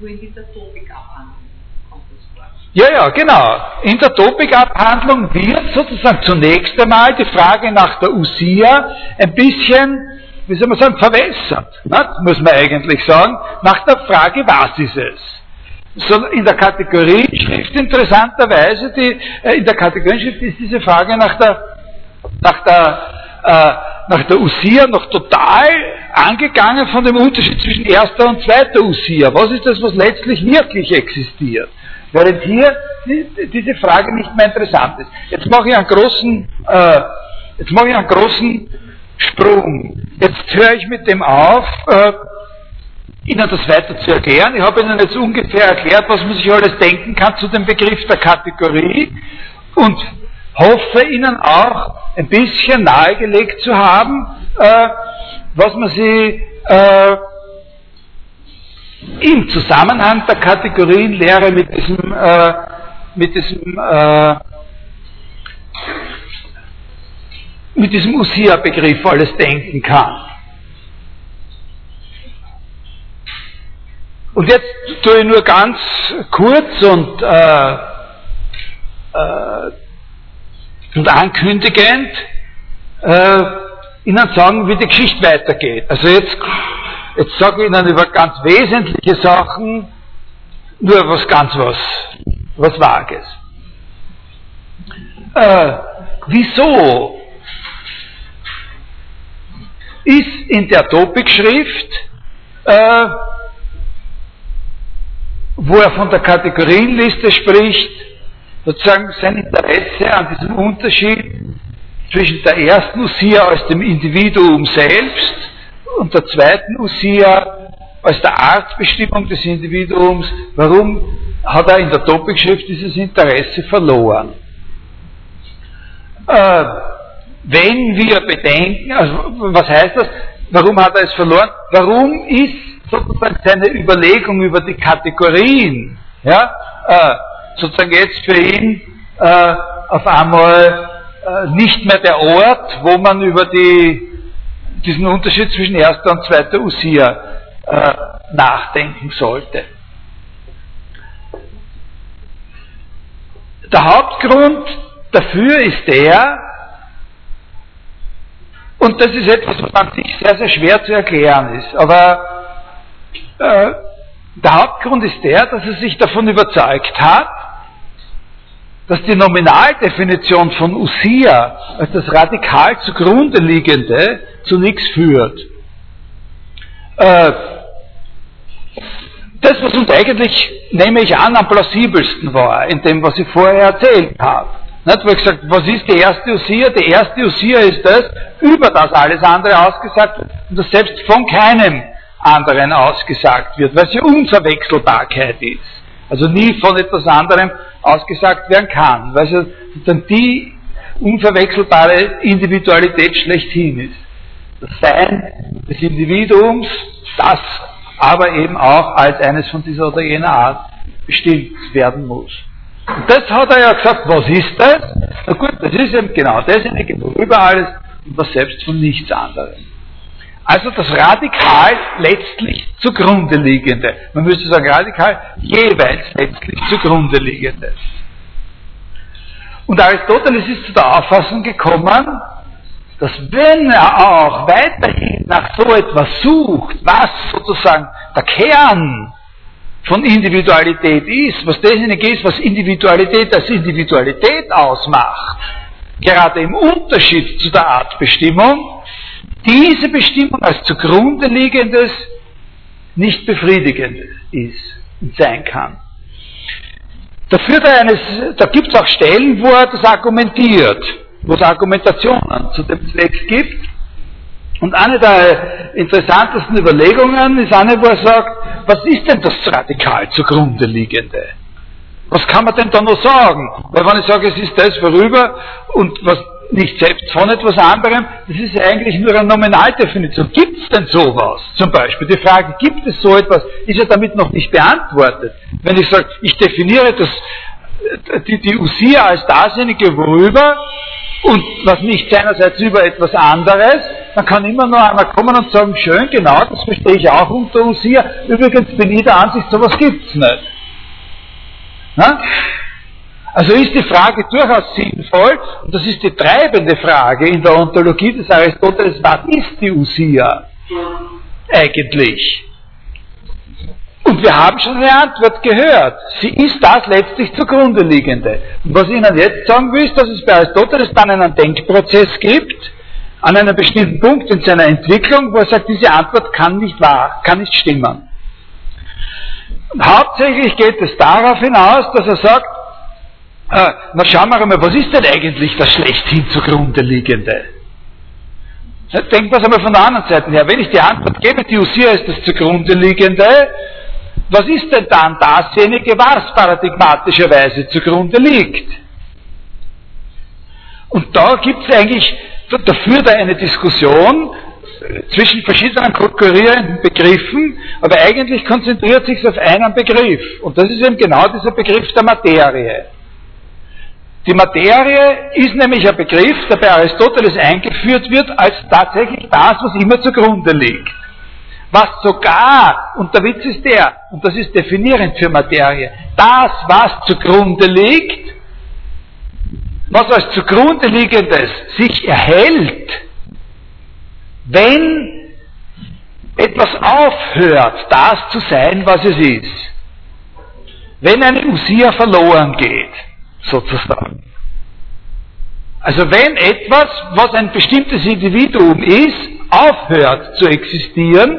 nur in dieser Topik abhandeln. Ja, ja, genau. In der Topikabhandlung wird sozusagen zunächst einmal die Frage nach der Usia ein bisschen, wie soll man sagen, verwässert, ne? muss man eigentlich sagen, nach der Frage, was ist es? So in der Kategorienschrift interessanterweise, die, äh, in der Kategorienschrift ist diese Frage nach der, nach der, äh, nach der Usia noch total angegangen von dem Unterschied zwischen erster und zweiter Usia. Was ist das, was letztlich wirklich existiert? Während hier diese Frage nicht mehr interessant ist. Jetzt mache ich einen großen, äh, jetzt mache ich einen großen Sprung. Jetzt höre ich mit dem auf, äh, Ihnen das weiter zu erklären. Ich habe Ihnen jetzt ungefähr erklärt, was man sich alles denken kann zu dem Begriff der Kategorie. und hoffe Ihnen auch ein bisschen nahegelegt zu haben, äh, was man Sie äh, im Zusammenhang der Kategorienlehre mit diesem, äh, mit diesem, äh, mit diesem Usia-Begriff alles denken kann. Und jetzt tue ich nur ganz kurz und, äh, äh, und ankündigend äh, Ihnen sagen, wie die Geschichte weitergeht. Also jetzt, jetzt sage ich Ihnen über ganz wesentliche Sachen nur was ganz was, was Vages. Äh, wieso ist in der Topikschrift äh, wo er von der Kategorienliste spricht, sozusagen sein Interesse an diesem Unterschied zwischen der ersten Usia als dem Individuum selbst und der zweiten Usia als der Artbestimmung des Individuums. Warum hat er in der Topikschrift dieses Interesse verloren? Äh, wenn wir bedenken, also was heißt das? Warum hat er es verloren? Warum ist sozusagen seine Überlegung über die Kategorien, ja, äh, sozusagen jetzt für ihn äh, auf einmal äh, nicht mehr der Ort, wo man über die, diesen Unterschied zwischen erster und zweiter Usia äh, nachdenken sollte. Der Hauptgrund dafür ist der, und das ist etwas, was an sich sehr, sehr schwer zu erklären ist, aber äh, der Hauptgrund ist der, dass er sich davon überzeugt hat, dass die Nominaldefinition von Usia als das radikal zugrunde liegende zu nichts führt. Äh, das, was uns eigentlich, nehme ich an, am plausibelsten war, in dem, was ich vorher erzählt habe. Nicht, wo ich gesagt was ist die erste Usia? Die erste Usia ist das, über das alles andere ausgesagt wird, und das selbst von keinem anderen ausgesagt wird, weil ja Unverwechselbarkeit ist. Also nie von etwas anderem ausgesagt werden kann, weil es dann die unverwechselbare Individualität schlechthin ist. Das Sein des Individuums, das aber eben auch als eines von dieser oder jener Art bestimmt werden muss. Und das hat er ja gesagt, was ist das? Na gut, das ist eben genau dasjenige, worüber alles und was selbst von nichts anderem. Also das radikal letztlich zugrunde liegende. Man müsste sagen radikal jeweils letztlich zugrunde liegende. Und Aristoteles ist zu der Auffassung gekommen, dass wenn er auch weiterhin nach so etwas sucht, was sozusagen der Kern von Individualität ist, was dasjenige ist, was Individualität als Individualität ausmacht, gerade im Unterschied zu der Artbestimmung, diese Bestimmung als zugrunde liegendes nicht befriedigend ist und sein kann. Da, da gibt es auch Stellen, wo er das argumentiert, wo es Argumentationen zu dem Zweck gibt. Und eine der interessantesten Überlegungen ist eine, wo er sagt, was ist denn das radikal zugrunde liegende? Was kann man denn da noch sagen? Weil wenn ich sage, es ist das vorüber und was nicht selbst von etwas anderem, das ist eigentlich nur eine Nominaldefinition. Gibt es denn sowas? Zum Beispiel die Frage, gibt es so etwas, ist ja damit noch nicht beantwortet. Wenn ich sage, ich definiere das, die, die Usia als dasjenige worüber und was nicht seinerseits über etwas anderes, dann kann immer noch einer kommen und sagen, schön, genau, das verstehe ich auch unter Usia. Übrigens bin ich der Ansicht, sowas gibt es nicht. Na? Also ist die Frage durchaus sinnvoll, und das ist die treibende Frage in der Ontologie des Aristoteles, was ist die Usia eigentlich? Und wir haben schon eine Antwort gehört. Sie ist das letztlich zugrunde liegende. Und was ich Ihnen jetzt sagen will, ist, dass es bei Aristoteles dann einen Denkprozess gibt, an einem bestimmten Punkt in seiner Entwicklung, wo er sagt, diese Antwort kann nicht wahr, kann nicht stimmen. Und hauptsächlich geht es darauf hinaus, dass er sagt, äh, na schauen wir einmal, was ist denn eigentlich das schlechthin zugrunde liegende? Denken wir es einmal von der anderen Seite her. Wenn ich die Antwort gebe, die Usia ist das zugrunde liegende, was ist denn dann dasjenige, was paradigmatischerweise zugrunde liegt? Und da gibt es eigentlich, da führt eine Diskussion zwischen verschiedenen konkurrierenden Begriffen, aber eigentlich konzentriert sich auf einen Begriff. Und das ist eben genau dieser Begriff der Materie. Die Materie ist nämlich ein Begriff, der bei Aristoteles eingeführt wird, als tatsächlich das, was immer zugrunde liegt. Was sogar, und der Witz ist der, und das ist definierend für Materie, das, was zugrunde liegt, was als zugrunde liegendes sich erhält, wenn etwas aufhört, das zu sein, was es ist. Wenn eine Usia verloren geht, sozusagen. Also wenn etwas, was ein bestimmtes Individuum ist, aufhört zu existieren,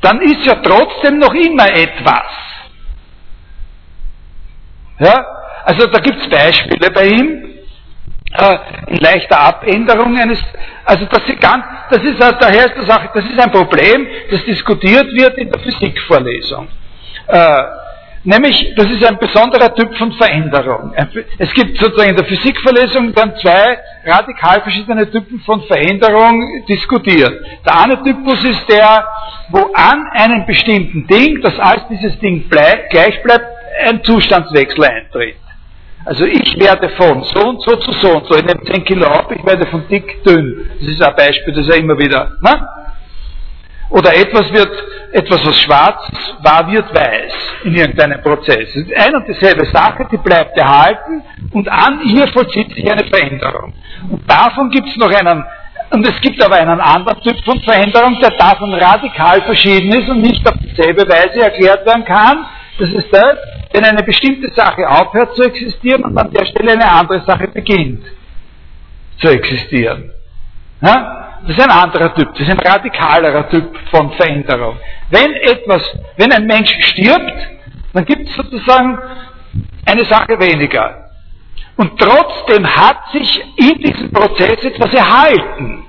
dann ist ja trotzdem noch immer etwas. Ja? Also da gibt es Beispiele bei ihm, äh, in leichter Abänderung eines, also das ganz, das ist daher ist das, auch, das ist ein Problem, das diskutiert wird in der Physikvorlesung. Äh, Nämlich, das ist ein besonderer Typ von Veränderung. Es gibt sozusagen in der Physikverlesung dann zwei radikal verschiedene Typen von Veränderung diskutiert. Der eine Typus ist der, wo an einem bestimmten Ding, das als dieses Ding bleib, gleich bleibt, ein Zustandswechsel eintritt. Also ich werde von so und so zu so und so, ich nehme 10 Kilo ab, ich werde von dick dünn. Das ist ein Beispiel, das ja immer wieder. Ne? Oder etwas wird, etwas was schwarz war, wird weiß in irgendeinem Prozess. Es ist ein und dieselbe Sache, die bleibt erhalten und an ihr vollzieht sich eine Veränderung. Und davon gibt es noch einen, und es gibt aber einen anderen Typ von Veränderung, der davon radikal verschieden ist und nicht auf dieselbe Weise erklärt werden kann. Das ist das, wenn eine bestimmte Sache aufhört zu existieren und an der Stelle eine andere Sache beginnt zu existieren. Ja? Das ist ein anderer Typ, das ist ein radikalerer Typ von Veränderung. Wenn etwas, wenn ein Mensch stirbt, dann gibt es sozusagen eine Sache weniger. Und trotzdem hat sich in diesem Prozess etwas erhalten.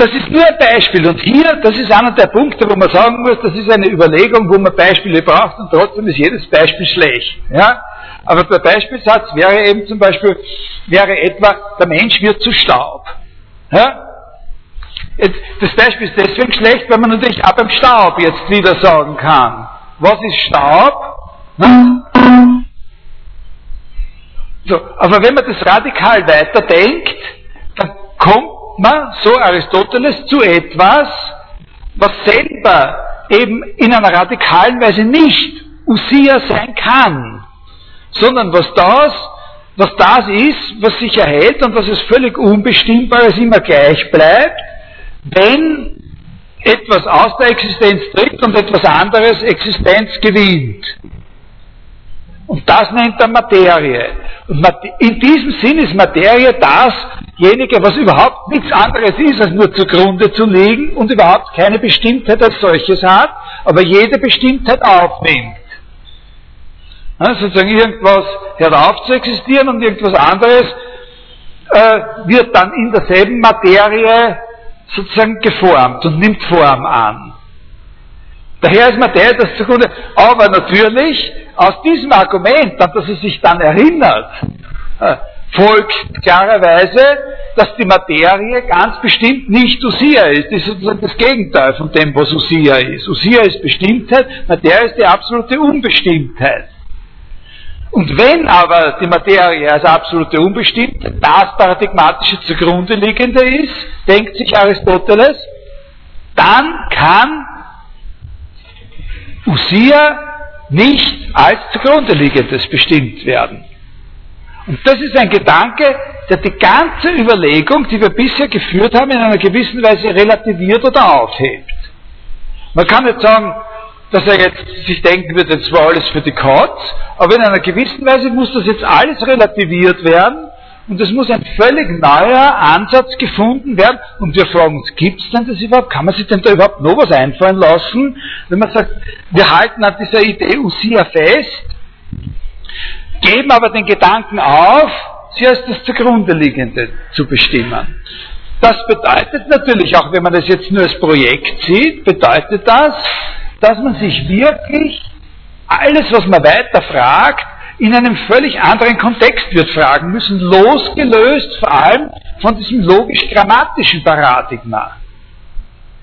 Das ist nur ein Beispiel. Und hier, das ist einer der Punkte, wo man sagen muss, das ist eine Überlegung, wo man Beispiele braucht und trotzdem ist jedes Beispiel schlecht. Ja? Aber der Beispielsatz wäre eben zum Beispiel, wäre etwa, der Mensch wird zu Staub. Ja? Das Beispiel ist deswegen schlecht, weil man natürlich auch beim Staub jetzt wieder sagen kann. Was ist Staub? So, aber wenn man das radikal weiterdenkt, dann kommt man, so Aristoteles, zu etwas, was selber eben in einer radikalen Weise nicht Usia sein kann sondern was das, was das ist, was sich erhält und was es völlig Unbestimmbares immer gleich bleibt, wenn etwas aus der Existenz tritt und etwas anderes Existenz gewinnt. Und das nennt er Materie. Und in diesem Sinn ist Materie dasjenige, was überhaupt nichts anderes ist, als nur zugrunde zu liegen und überhaupt keine Bestimmtheit als solches hat, aber jede Bestimmtheit aufnimmt. Ja, sozusagen irgendwas hört auf zu existieren und irgendwas anderes äh, wird dann in derselben Materie sozusagen geformt und nimmt Form an. Daher ist Materie das zugrunde. Aber natürlich, aus diesem Argument, an das es sich dann erinnert, äh, folgt klarerweise, dass die Materie ganz bestimmt nicht Usia ist. Das ist sozusagen das Gegenteil von dem, was Usia ist. Usia ist Bestimmtheit, Materie ist die absolute Unbestimmtheit. Und wenn aber die Materie als absolute Unbestimmte das paradigmatische zugrunde liegende ist, denkt sich Aristoteles, dann kann Usia nicht als zugrunde liegendes bestimmt werden. Und das ist ein Gedanke, der die ganze Überlegung, die wir bisher geführt haben, in einer gewissen Weise relativiert oder aufhebt. Man kann nicht sagen, dass er jetzt sich denken wird, das war alles für die Katz, aber in einer gewissen Weise muss das jetzt alles relativiert werden und es muss ein völlig neuer Ansatz gefunden werden und wir fragen uns, gibt es denn das überhaupt? Kann man sich denn da überhaupt noch was einfallen lassen? Wenn man sagt, wir halten an dieser Idee Usia fest, geben aber den Gedanken auf, sie als das zugrunde liegende zu bestimmen. Das bedeutet natürlich, auch wenn man das jetzt nur als Projekt sieht, bedeutet das, dass man sich wirklich alles, was man weiter fragt, in einem völlig anderen Kontext wird fragen müssen, losgelöst vor allem von diesem logisch-grammatischen Paradigma.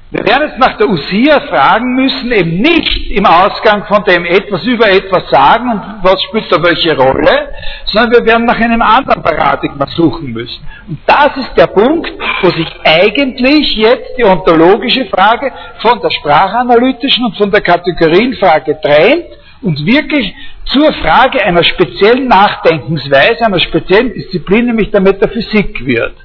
Wir werden jetzt nach der Usia fragen müssen, eben nicht im Ausgang von dem etwas über etwas sagen und was spielt da welche Rolle, sondern wir werden nach einem anderen Paradigma suchen müssen. Und das ist der Punkt, wo sich eigentlich jetzt die ontologische Frage von der sprachanalytischen und von der Kategorienfrage trennt und wirklich zur Frage einer speziellen Nachdenkensweise, einer speziellen Disziplin, nämlich der Metaphysik wird.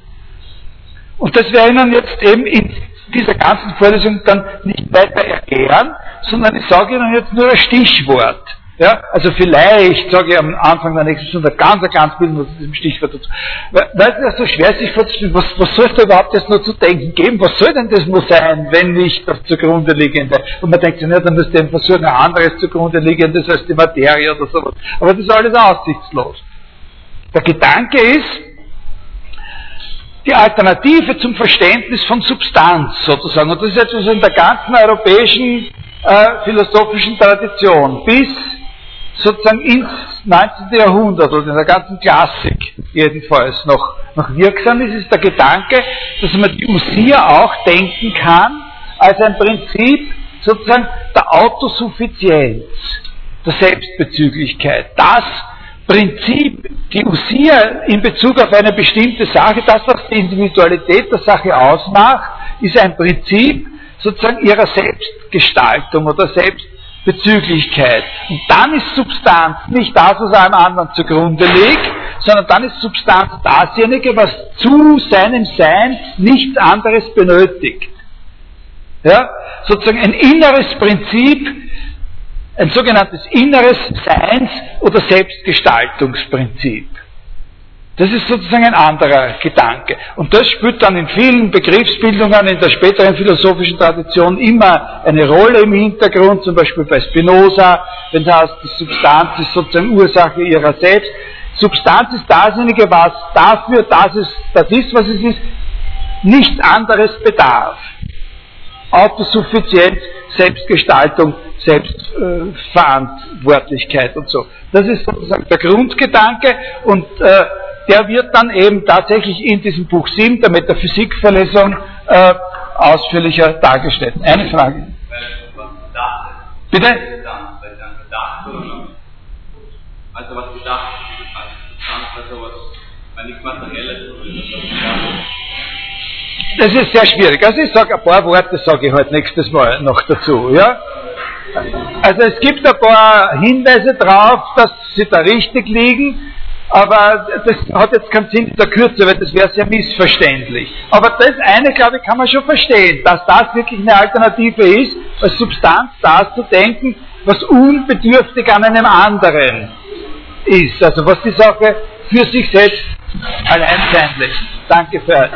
Und das werden wir Ihnen jetzt eben in dieser ganzen Vorlesung dann nicht weiter erklären, sondern ich sage Ihnen jetzt nur ein Stichwort. Ja, also vielleicht sage ich am Anfang der nächsten Stunde ganz, ganz bisschen was diesem Stichwort dazu. Weil es so schwer sich vorzustellen, was, was soll es da überhaupt jetzt noch zu denken geben? Was soll denn das nur sein, wenn nicht das zugrunde liegende? Und man denkt sich, ja, dann müsste eben versuchen, ein anderes zugrunde liegendes als die Materie oder sowas. Aber das ist alles aussichtslos. Der Gedanke ist, die Alternative zum Verständnis von Substanz sozusagen. Und das ist etwas in der ganzen europäischen äh, philosophischen Tradition bis sozusagen ins 19. Jahrhundert oder in der ganzen Klassik jedenfalls noch, noch wirksam ist, ist der Gedanke, dass man die Usia auch denken kann als ein Prinzip sozusagen der Autosuffizienz, der Selbstbezüglichkeit. Das Prinzip, die Usia in Bezug auf eine bestimmte Sache, das, was die Individualität der Sache ausmacht, ist ein Prinzip sozusagen ihrer Selbstgestaltung oder Selbstbezüglichkeit. Und dann ist Substanz nicht das, was einem anderen zugrunde liegt, sondern dann ist Substanz dasjenige, was zu seinem Sein nichts anderes benötigt. Ja? Sozusagen ein inneres Prinzip, ein sogenanntes inneres Seins- oder Selbstgestaltungsprinzip. Das ist sozusagen ein anderer Gedanke. Und das spielt dann in vielen Begriffsbildungen in der späteren philosophischen Tradition immer eine Rolle im Hintergrund, zum Beispiel bei Spinoza, wenn es heißt, die Substanz ist sozusagen Ursache ihrer selbst. Substanz ist dasjenige, was dafür, dass es das ist, was es ist, nichts anderes bedarf. Autosuffizienz, Selbstgestaltung, Selbstverantwortlichkeit äh, und so. Das ist sozusagen der Grundgedanke und äh, der wird dann eben tatsächlich in diesem Buch 7 der Metaphysikverlesung äh, ausführlicher dargestellt. Eine Frage. Bitte? Also was gedacht also was, nichts Materielles das ist sehr schwierig. Also ich sage ein paar Worte, sage ich halt nächstes Mal noch dazu. Ja? Also es gibt ein paar Hinweise darauf, dass sie da richtig liegen, aber das hat jetzt keinen Sinn in der Kürze, weil das wäre sehr missverständlich. Aber das eine, glaube ich, kann man schon verstehen, dass das wirklich eine Alternative ist, als Substanz das zu denken, was unbedürftig an einem anderen ist. Also was die Sache für sich selbst allein sein lässt. Danke für